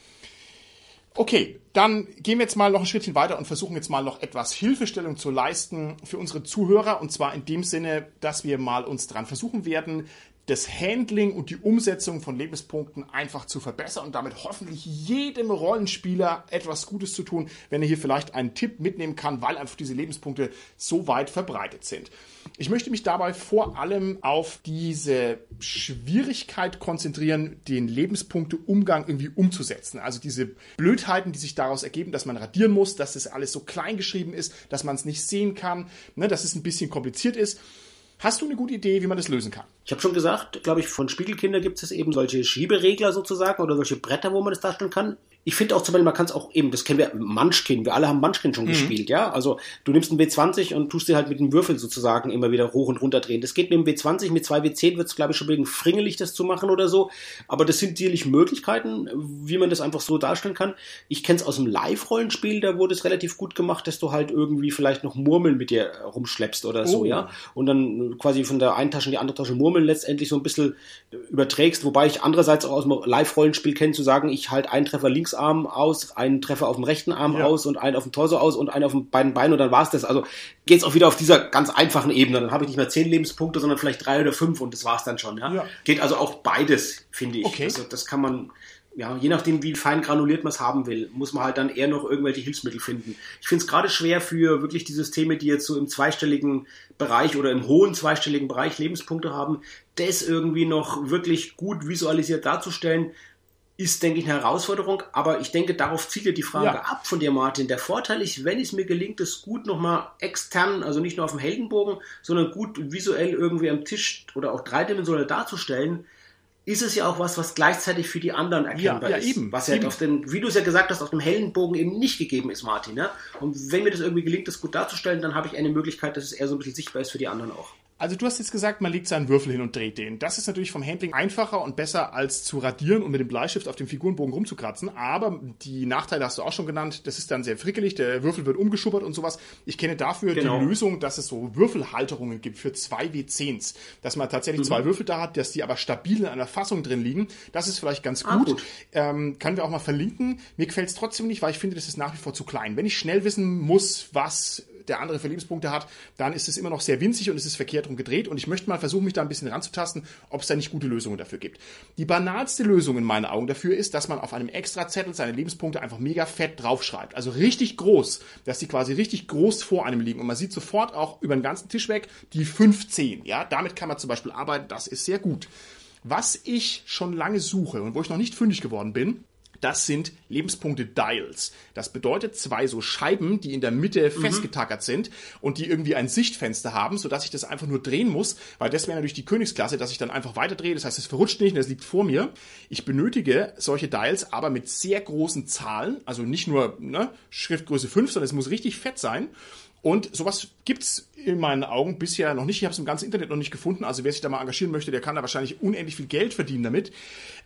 Okay, dann gehen wir jetzt mal noch ein Schrittchen weiter und versuchen jetzt mal noch etwas Hilfestellung zu leisten für unsere Zuhörer. Und zwar in dem Sinne, dass wir mal uns dran versuchen werden, das Handling und die Umsetzung von Lebenspunkten einfach zu verbessern und damit hoffentlich jedem Rollenspieler etwas Gutes zu tun, wenn er hier vielleicht einen Tipp mitnehmen kann, weil einfach diese Lebenspunkte so weit verbreitet sind. Ich möchte mich dabei vor allem auf diese Schwierigkeit konzentrieren, den Lebenspunkteumgang irgendwie umzusetzen. Also diese Blödheiten, die sich daraus ergeben, dass man radieren muss, dass das alles so klein geschrieben ist, dass man es nicht sehen kann, ne, dass es ein bisschen kompliziert ist. Hast du eine gute Idee, wie man das lösen kann? Ich habe schon gesagt, glaube ich, von Spiegelkinder gibt es eben solche Schieberegler sozusagen oder solche Bretter, wo man das darstellen kann ich finde auch zum Beispiel, man kann es auch eben, das kennen wir, Munchkin, wir alle haben Munchkin schon mhm. gespielt, ja. Also du nimmst einen W20 und tust dir halt mit dem Würfel sozusagen immer wieder hoch und runter drehen. Das geht mit dem W20, mit zwei W10 wird es, glaube ich, schon bisschen fringelig, das zu machen oder so. Aber das sind sicherlich Möglichkeiten, wie man das einfach so darstellen kann. Ich kenne es aus dem Live-Rollenspiel, da wurde es relativ gut gemacht, dass du halt irgendwie vielleicht noch Murmeln mit dir rumschleppst oder oh. so, ja. Und dann quasi von der einen Tasche in die andere Tasche Murmeln letztendlich so ein bisschen überträgst, wobei ich andererseits auch aus dem Live-Rollenspiel kenne, zu sagen, ich halt einen Treffer links Linksarm aus, einen Treffer auf dem rechten Arm ja. aus und einen auf dem Torso aus und einen auf den beiden Beinen und dann war's das. Also geht's auch wieder auf dieser ganz einfachen Ebene. Dann habe ich nicht mehr zehn Lebenspunkte, sondern vielleicht drei oder fünf und das war's dann schon. Ja? ja. Geht also auch beides, finde ich. Okay. Also das kann man ja, je nachdem, wie fein granuliert man es haben will, muss man halt dann eher noch irgendwelche Hilfsmittel finden. Ich finde es gerade schwer für wirklich die Systeme, die jetzt so im zweistelligen Bereich oder im hohen zweistelligen Bereich Lebenspunkte haben, das irgendwie noch wirklich gut visualisiert darzustellen, ist, denke ich, eine Herausforderung, aber ich denke, darauf zielt ja die Frage ja. ab von dir, Martin. Der Vorteil ist, wenn es mir gelingt, es gut nochmal extern, also nicht nur auf dem Heldenbogen, sondern gut visuell irgendwie am Tisch oder auch dreidimensional darzustellen, ist es ja auch was, was gleichzeitig für die anderen erkennbar ja, ja, ist. Eben, was ja eben. auf den, wie du es ja gesagt hast, auf dem Heldenbogen eben nicht gegeben ist, Martin. Ne? Und wenn mir das irgendwie gelingt, das gut darzustellen, dann habe ich eine Möglichkeit, dass es eher so ein bisschen sichtbar ist für die anderen auch. Also du hast jetzt gesagt, man legt seinen Würfel hin und dreht den. Das ist natürlich vom Handling einfacher und besser als zu radieren und mit dem Bleistift auf dem Figurenbogen rumzukratzen. Aber die Nachteile hast du auch schon genannt. Das ist dann sehr frickelig. Der Würfel wird umgeschuppert und sowas. Ich kenne dafür genau. die Lösung, dass es so Würfelhalterungen gibt für zwei W10s. Dass man tatsächlich mhm. zwei Würfel da hat, dass die aber stabil in einer Fassung drin liegen. Das ist vielleicht ganz ah, gut. Gut. Ähm, können wir auch mal verlinken. Mir gefällt es trotzdem nicht, weil ich finde, das ist nach wie vor zu klein. Wenn ich schnell wissen muss, was der andere für Lebenspunkte hat, dann ist es immer noch sehr winzig und es ist verkehrt rum. Und ich möchte mal versuchen, mich da ein bisschen ranzutasten, ob es da nicht gute Lösungen dafür gibt. Die banalste Lösung in meinen Augen dafür ist, dass man auf einem extra Zettel seine Lebenspunkte einfach mega fett draufschreibt. Also richtig groß, dass die quasi richtig groß vor einem liegen. Und man sieht sofort auch über den ganzen Tisch weg die 15. Ja, damit kann man zum Beispiel arbeiten. Das ist sehr gut. Was ich schon lange suche und wo ich noch nicht fündig geworden bin, das sind Lebenspunkte Dials. Das bedeutet zwei so Scheiben, die in der Mitte mhm. festgetackert sind und die irgendwie ein Sichtfenster haben, sodass ich das einfach nur drehen muss, weil das wäre natürlich die Königsklasse, dass ich dann einfach weiter drehe. Das heißt, es verrutscht nicht und es liegt vor mir. Ich benötige solche Dials aber mit sehr großen Zahlen, also nicht nur ne, Schriftgröße 5, sondern es muss richtig fett sein. Und sowas gibt's in meinen Augen bisher noch nicht. Ich habe es im ganzen Internet noch nicht gefunden. Also wer sich da mal engagieren möchte, der kann da wahrscheinlich unendlich viel Geld verdienen damit.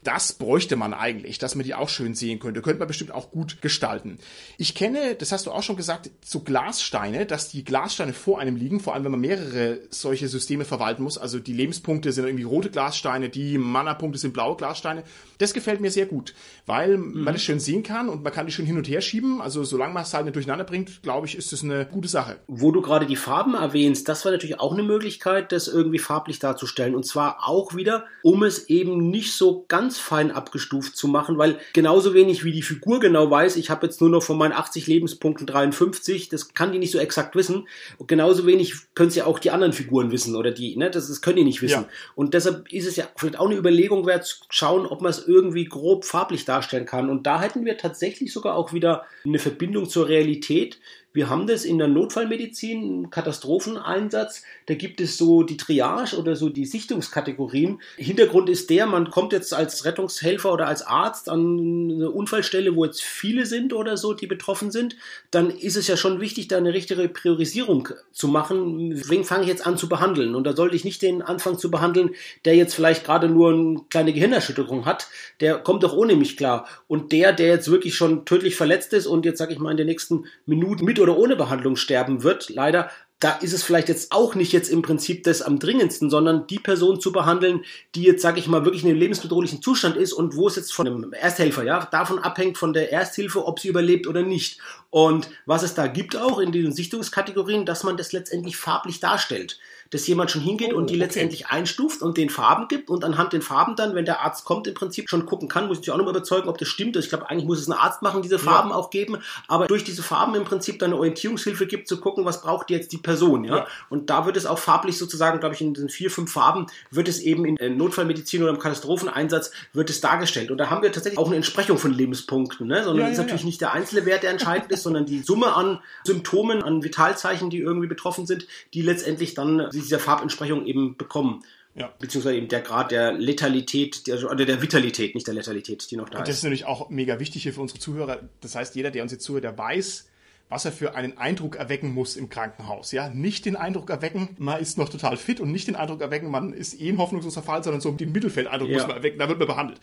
Das bräuchte man eigentlich, dass man die auch schön sehen könnte. Könnte man bestimmt auch gut gestalten. Ich kenne, das hast du auch schon gesagt, so Glassteine, dass die Glassteine vor einem liegen, vor allem wenn man mehrere solche Systeme verwalten muss. Also die Lebenspunkte sind irgendwie rote Glassteine, die Mana-Punkte sind blaue Glassteine. Das gefällt mir sehr gut, weil mhm. man das schön sehen kann und man kann die schön hin und her schieben. Also solange man es halt nicht durcheinander bringt, glaube ich, ist das eine gute Sache. Wo du gerade die Farben erwähnst, das war natürlich auch eine Möglichkeit, das irgendwie farblich darzustellen. Und zwar auch wieder, um es eben nicht so ganz fein abgestuft zu machen, weil genauso wenig wie die Figur genau weiß, ich habe jetzt nur noch von meinen 80 Lebenspunkten 53, das kann die nicht so exakt wissen. Und genauso wenig können sie auch die anderen Figuren wissen oder die, ne, das, das können die nicht wissen. Ja. Und deshalb ist es ja vielleicht auch eine Überlegung wert, zu schauen, ob man es irgendwie grob farblich darstellen kann. Und da hätten wir tatsächlich sogar auch wieder eine Verbindung zur Realität, wir haben das in der Notfallmedizin, Katastropheneinsatz. Da gibt es so die Triage oder so die Sichtungskategorien. Hintergrund ist der, man kommt jetzt als Rettungshelfer oder als Arzt an eine Unfallstelle, wo jetzt viele sind oder so, die betroffen sind. Dann ist es ja schon wichtig, da eine richtige Priorisierung zu machen. Wen fange ich jetzt an zu behandeln? Und da sollte ich nicht den Anfang zu behandeln, der jetzt vielleicht gerade nur eine kleine Gehirnerschütterung hat. Der kommt doch ohne mich klar. Und der, der jetzt wirklich schon tödlich verletzt ist und jetzt, sag ich mal, in den nächsten Minuten mit oder ohne Behandlung sterben wird, leider, da ist es vielleicht jetzt auch nicht jetzt im Prinzip das am dringendsten, sondern die Person zu behandeln, die jetzt, sage ich mal, wirklich in einem lebensbedrohlichen Zustand ist und wo es jetzt von einem Ersthelfer, ja, davon abhängt von der Ersthilfe, ob sie überlebt oder nicht. Und was es da gibt auch in diesen Sichtungskategorien, dass man das letztendlich farblich darstellt dass jemand schon hingeht oh, und die okay. letztendlich einstuft und den Farben gibt und anhand den Farben dann, wenn der Arzt kommt, im Prinzip schon gucken kann, muss ich auch nochmal überzeugen, ob das stimmt. Ich glaube, eigentlich muss es ein Arzt machen, diese Farben ja. auch geben, aber durch diese Farben im Prinzip dann eine Orientierungshilfe gibt, zu gucken, was braucht jetzt die Person, ja? ja. Und da wird es auch farblich sozusagen, glaube ich, in den vier, fünf Farben wird es eben in Notfallmedizin oder im Katastropheneinsatz wird es dargestellt. Und da haben wir tatsächlich auch eine Entsprechung von Lebenspunkten, ne? Sondern ja, ist natürlich nicht der einzelne Wert, der entscheidend ist, sondern die Summe an Symptomen, an Vitalzeichen, die irgendwie betroffen sind, die letztendlich dann dieser Farbentsprechung eben bekommen. Ja. Beziehungsweise eben der Grad der Letalität, der, oder der Vitalität, nicht der Letalität, die noch da Und ist. Das ist natürlich auch mega wichtig hier für unsere Zuhörer. Das heißt, jeder, der uns jetzt zuhört, der weiß, was er für einen Eindruck erwecken muss im Krankenhaus. Ja, nicht den Eindruck erwecken, man ist noch total fit und nicht den Eindruck erwecken, man ist eh ein hoffnungsloser Fall, sondern so den Mittelfeldeindruck ja. muss man erwecken, da wird man behandelt.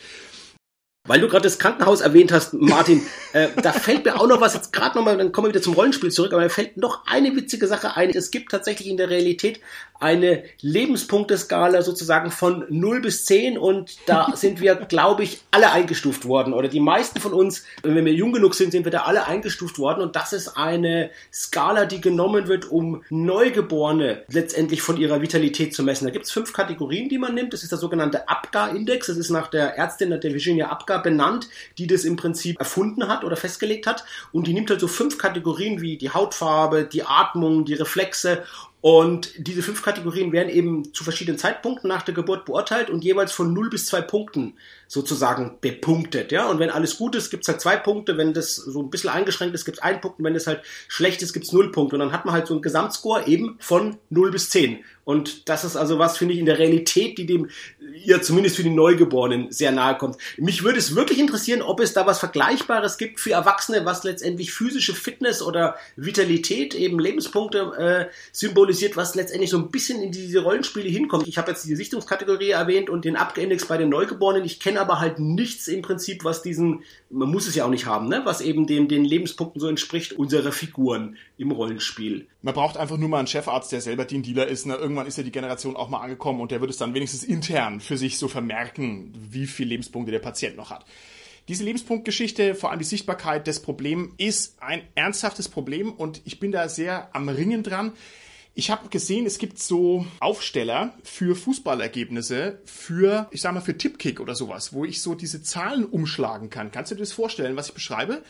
Weil du gerade das Krankenhaus erwähnt hast, Martin, äh, da fällt mir auch noch was, jetzt gerade nochmal, dann kommen wir wieder zum Rollenspiel zurück, aber mir fällt noch eine witzige Sache ein. Es gibt tatsächlich in der Realität eine Lebenspunkteskala sozusagen von 0 bis 10 und da sind wir, glaube ich, alle eingestuft worden oder die meisten von uns, wenn wir jung genug sind, sind wir da alle eingestuft worden und das ist eine Skala, die genommen wird, um Neugeborene letztendlich von ihrer Vitalität zu messen. Da gibt es fünf Kategorien, die man nimmt. Das ist der sogenannte APGA-Index. Das ist nach der Ärztin, der Virginia Apgar benannt, die das im Prinzip erfunden hat oder festgelegt hat und die nimmt halt so fünf Kategorien wie die Hautfarbe, die Atmung, die Reflexe und diese fünf Kategorien werden eben zu verschiedenen Zeitpunkten nach der Geburt beurteilt und jeweils von 0 bis 2 Punkten sozusagen bepunktet. Ja? Und wenn alles gut ist, gibt's halt zwei Punkte. Wenn das so ein bisschen eingeschränkt ist, gibt's einen Punkt. Und wenn es halt schlecht ist, gibt's null Punkte. Und dann hat man halt so einen Gesamtscore eben von 0 bis 10. Und das ist also was, finde ich, in der Realität, die dem ihr zumindest für die Neugeborenen sehr nahe kommt. Mich würde es wirklich interessieren, ob es da was Vergleichbares gibt für Erwachsene, was letztendlich physische Fitness oder Vitalität, eben Lebenspunkte äh, symbolisiert, was letztendlich so ein bisschen in diese Rollenspiele hinkommt. Ich habe jetzt die Sichtungskategorie erwähnt und den Abgeindex bei den Neugeborenen. Ich kenne aber halt nichts im Prinzip, was diesen, man muss es ja auch nicht haben, ne? was eben dem, den Lebenspunkten so entspricht, unserer Figuren im Rollenspiel. Man braucht einfach nur mal einen Chefarzt, der selber Team Dealer ist. Ne? Irgendwann ist ja die Generation auch mal angekommen und der wird es dann wenigstens intern für sich so vermerken, wie viele Lebenspunkte der Patient noch hat. Diese Lebenspunktgeschichte, vor allem die Sichtbarkeit des Problems, ist ein ernsthaftes Problem und ich bin da sehr am Ringen dran. Ich habe gesehen, es gibt so Aufsteller für Fußballergebnisse, für, ich sag mal, für Tipkick oder sowas, wo ich so diese Zahlen umschlagen kann. Kannst du dir das vorstellen, was ich beschreibe?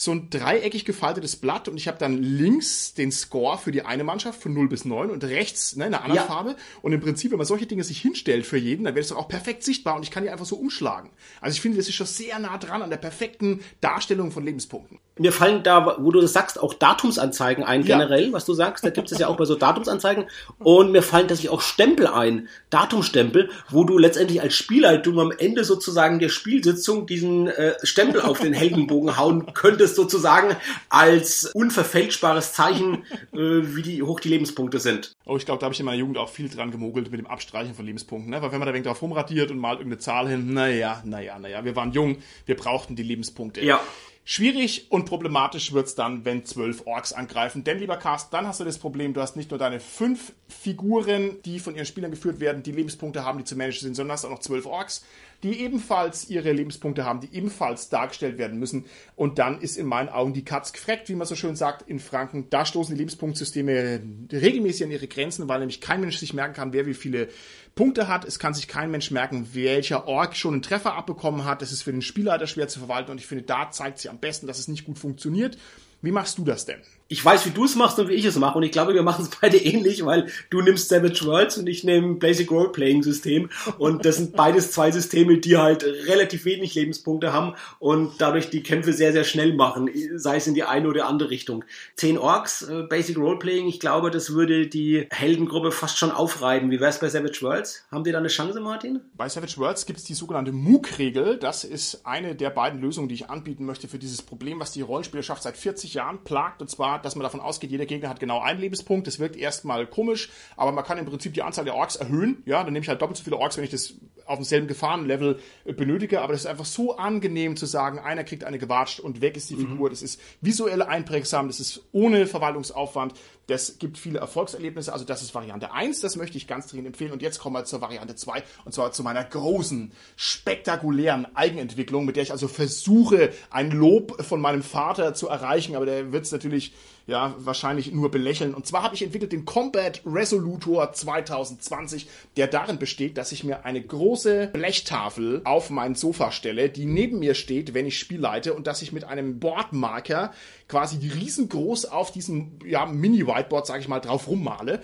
So ein dreieckig gefaltetes Blatt und ich habe dann links den Score für die eine Mannschaft von 0 bis 9 und rechts ne, eine andere ja. Farbe. Und im Prinzip, wenn man solche Dinge sich hinstellt für jeden, dann wäre es doch auch perfekt sichtbar und ich kann die einfach so umschlagen. Also ich finde, das ist schon sehr nah dran an der perfekten Darstellung von Lebenspunkten. Mir fallen da, wo du das sagst, auch Datumsanzeigen ein, generell, ja. was du sagst. Da gibt es ja auch bei so Datumsanzeigen. Und mir fallen tatsächlich auch Stempel ein, Datumstempel, wo du letztendlich als Spielleitung am Ende sozusagen der Spielsitzung diesen äh, Stempel auf den Heldenbogen hauen könntest, sozusagen als unverfälschbares Zeichen, äh, wie die, hoch die Lebenspunkte sind. Oh, ich glaube, da habe ich in meiner Jugend auch viel dran gemogelt mit dem Abstreichen von Lebenspunkten. Ne? Weil wenn man da wenig drauf rumradiert und malt irgendeine Zahl hin, naja, naja, naja, wir waren jung, wir brauchten die Lebenspunkte. Ja. Schwierig und problematisch wird's dann, wenn zwölf Orks angreifen. Denn, lieber Cast, dann hast du das Problem, du hast nicht nur deine fünf Figuren, die von ihren Spielern geführt werden, die Lebenspunkte haben, die zu managen sind, sondern hast auch noch zwölf Orks, die ebenfalls ihre Lebenspunkte haben, die ebenfalls dargestellt werden müssen. Und dann ist in meinen Augen die Katz gefreckt, wie man so schön sagt in Franken. Da stoßen die Lebenspunktsysteme regelmäßig an ihre Grenzen, weil nämlich kein Mensch sich merken kann, wer wie viele Punkte hat. Es kann sich kein Mensch merken, welcher Ork schon einen Treffer abbekommen hat. Das ist für den Spielleiter schwer zu verwalten und ich finde, da zeigt sich am besten, dass es nicht gut funktioniert. Wie machst du das denn? ich weiß, wie du es machst und wie ich es mache. Und ich glaube, wir machen es beide ähnlich, weil du nimmst Savage Worlds und ich nehme Basic Role-Playing System. Und das sind beides zwei Systeme, die halt relativ wenig Lebenspunkte haben und dadurch die Kämpfe sehr, sehr schnell machen, sei es in die eine oder andere Richtung. Zehn Orks, äh, Basic Role-Playing, ich glaube, das würde die Heldengruppe fast schon aufreiben. Wie wäre es bei Savage Worlds? Haben die da eine Chance, Martin? Bei Savage Worlds gibt es die sogenannte MOOC-Regel. Das ist eine der beiden Lösungen, die ich anbieten möchte für dieses Problem, was die Rollenspielerschaft seit 40 Jahren plagt. Und zwar dass man davon ausgeht, jeder Gegner hat genau einen Lebenspunkt. Das wirkt erstmal komisch, aber man kann im Prinzip die Anzahl der Orks erhöhen. Ja, dann nehme ich halt doppelt so viele Orks, wenn ich das auf demselben Gefahrenlevel äh, benötige. Aber das ist einfach so angenehm zu sagen, einer kriegt eine gewatscht und weg ist die mhm. Figur. Das ist visuell einprägsam, das ist ohne Verwaltungsaufwand. Das gibt viele Erfolgserlebnisse. Also das ist Variante 1, das möchte ich ganz dringend empfehlen. Und jetzt kommen wir zur Variante 2 und zwar zu meiner großen, spektakulären Eigenentwicklung, mit der ich also versuche, ein Lob von meinem Vater zu erreichen. Aber der wird es natürlich ja, wahrscheinlich nur belächeln. Und zwar habe ich entwickelt den Combat Resolutor 2020, der darin besteht, dass ich mir eine große Blechtafel auf mein Sofa stelle, die neben mir steht, wenn ich Spiel leite und dass ich mit einem Boardmarker quasi riesengroß auf diesem ja, Mini-Whiteboard, sage ich mal, drauf rummale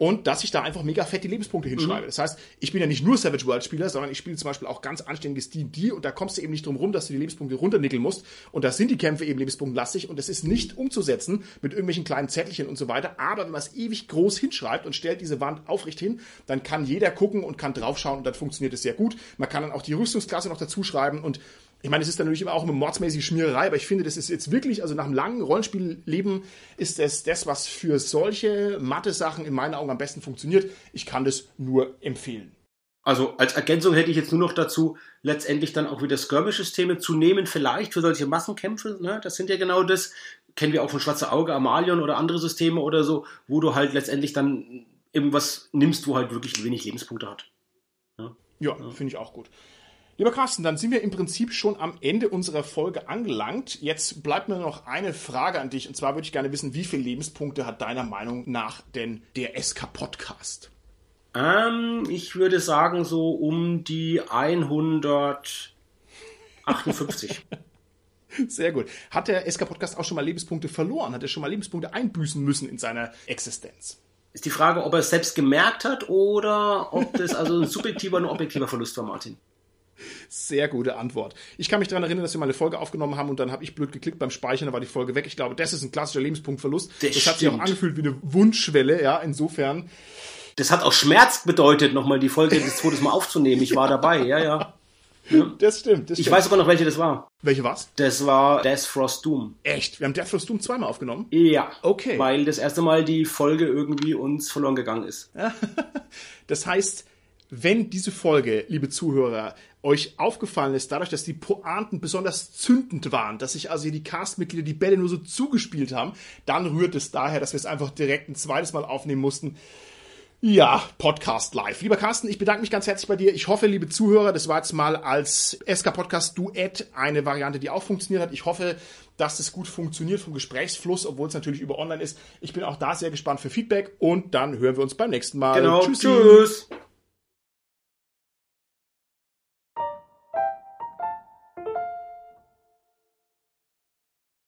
und dass ich da einfach mega fett die Lebenspunkte hinschreibe. Mhm. Das heißt, ich bin ja nicht nur Savage World Spieler, sondern ich spiele zum Beispiel auch ganz anständiges D&D und da kommst du eben nicht drum rum, dass du die Lebenspunkte runternickeln musst und da sind die Kämpfe eben lebenspunktlastig und das ist nicht umzusetzen mit irgendwelchen kleinen Zettelchen und so weiter, aber wenn man es ewig groß hinschreibt und stellt diese Wand aufrecht hin, dann kann jeder gucken und kann draufschauen und dann funktioniert es sehr gut. Man kann dann auch die Rüstungsklasse noch dazu schreiben und ich meine, es ist dann natürlich immer auch eine mordsmäßige Schmiererei, aber ich finde, das ist jetzt wirklich, also nach einem langen Rollenspielleben ist es das, was für solche Mathe-Sachen in meinen Augen am besten funktioniert. Ich kann das nur empfehlen. Also als Ergänzung hätte ich jetzt nur noch dazu, letztendlich dann auch wieder Skirmish-Systeme zu nehmen, vielleicht für solche Massenkämpfe. Ne? Das sind ja genau das, kennen wir auch von Schwarze Auge, Amalion oder andere Systeme oder so, wo du halt letztendlich dann irgendwas nimmst, wo halt wirklich wenig Lebenspunkte hat. Ja, ja, ja. finde ich auch gut. Lieber Carsten, dann sind wir im Prinzip schon am Ende unserer Folge angelangt. Jetzt bleibt mir noch eine Frage an dich. Und zwar würde ich gerne wissen, wie viele Lebenspunkte hat deiner Meinung nach denn der SK-Podcast? Ähm, ich würde sagen, so um die 158. Sehr gut. Hat der SK-Podcast auch schon mal Lebenspunkte verloren? Hat er schon mal Lebenspunkte einbüßen müssen in seiner Existenz? Ist die Frage, ob er es selbst gemerkt hat oder ob das also ein subjektiver und objektiver Verlust war, Martin. Sehr gute Antwort. Ich kann mich daran erinnern, dass wir mal eine Folge aufgenommen haben und dann habe ich blöd geklickt beim Speichern, da war die Folge weg. Ich glaube, das ist ein klassischer Lebenspunktverlust. Das, das hat sich auch angefühlt wie eine Wunschschwelle, ja, insofern. Das hat auch Schmerz bedeutet, nochmal die Folge das zweites Mal aufzunehmen. Ich war dabei, ja, ja. Ja. Das stimmt. Das ich weiß sogar noch, welche das war. Welche war's? Das war Death Frost Doom. Echt? Wir haben Death Frost Doom zweimal aufgenommen? Ja. Okay. Weil das erste Mal die Folge irgendwie uns verloren gegangen ist. das heißt, wenn diese Folge, liebe Zuhörer, euch aufgefallen ist, dadurch, dass die Pointen besonders zündend waren, dass sich also die Castmitglieder die Bälle nur so zugespielt haben, dann rührt es daher, dass wir es einfach direkt ein zweites Mal aufnehmen mussten. Ja, Podcast live. Lieber Carsten, ich bedanke mich ganz herzlich bei dir. Ich hoffe, liebe Zuhörer, das war jetzt mal als SK Podcast Duett eine Variante, die auch funktioniert hat. Ich hoffe, dass es gut funktioniert vom Gesprächsfluss, obwohl es natürlich über online ist. Ich bin auch da sehr gespannt für Feedback und dann hören wir uns beim nächsten Mal. Genau. Tschüssi. Tschüss.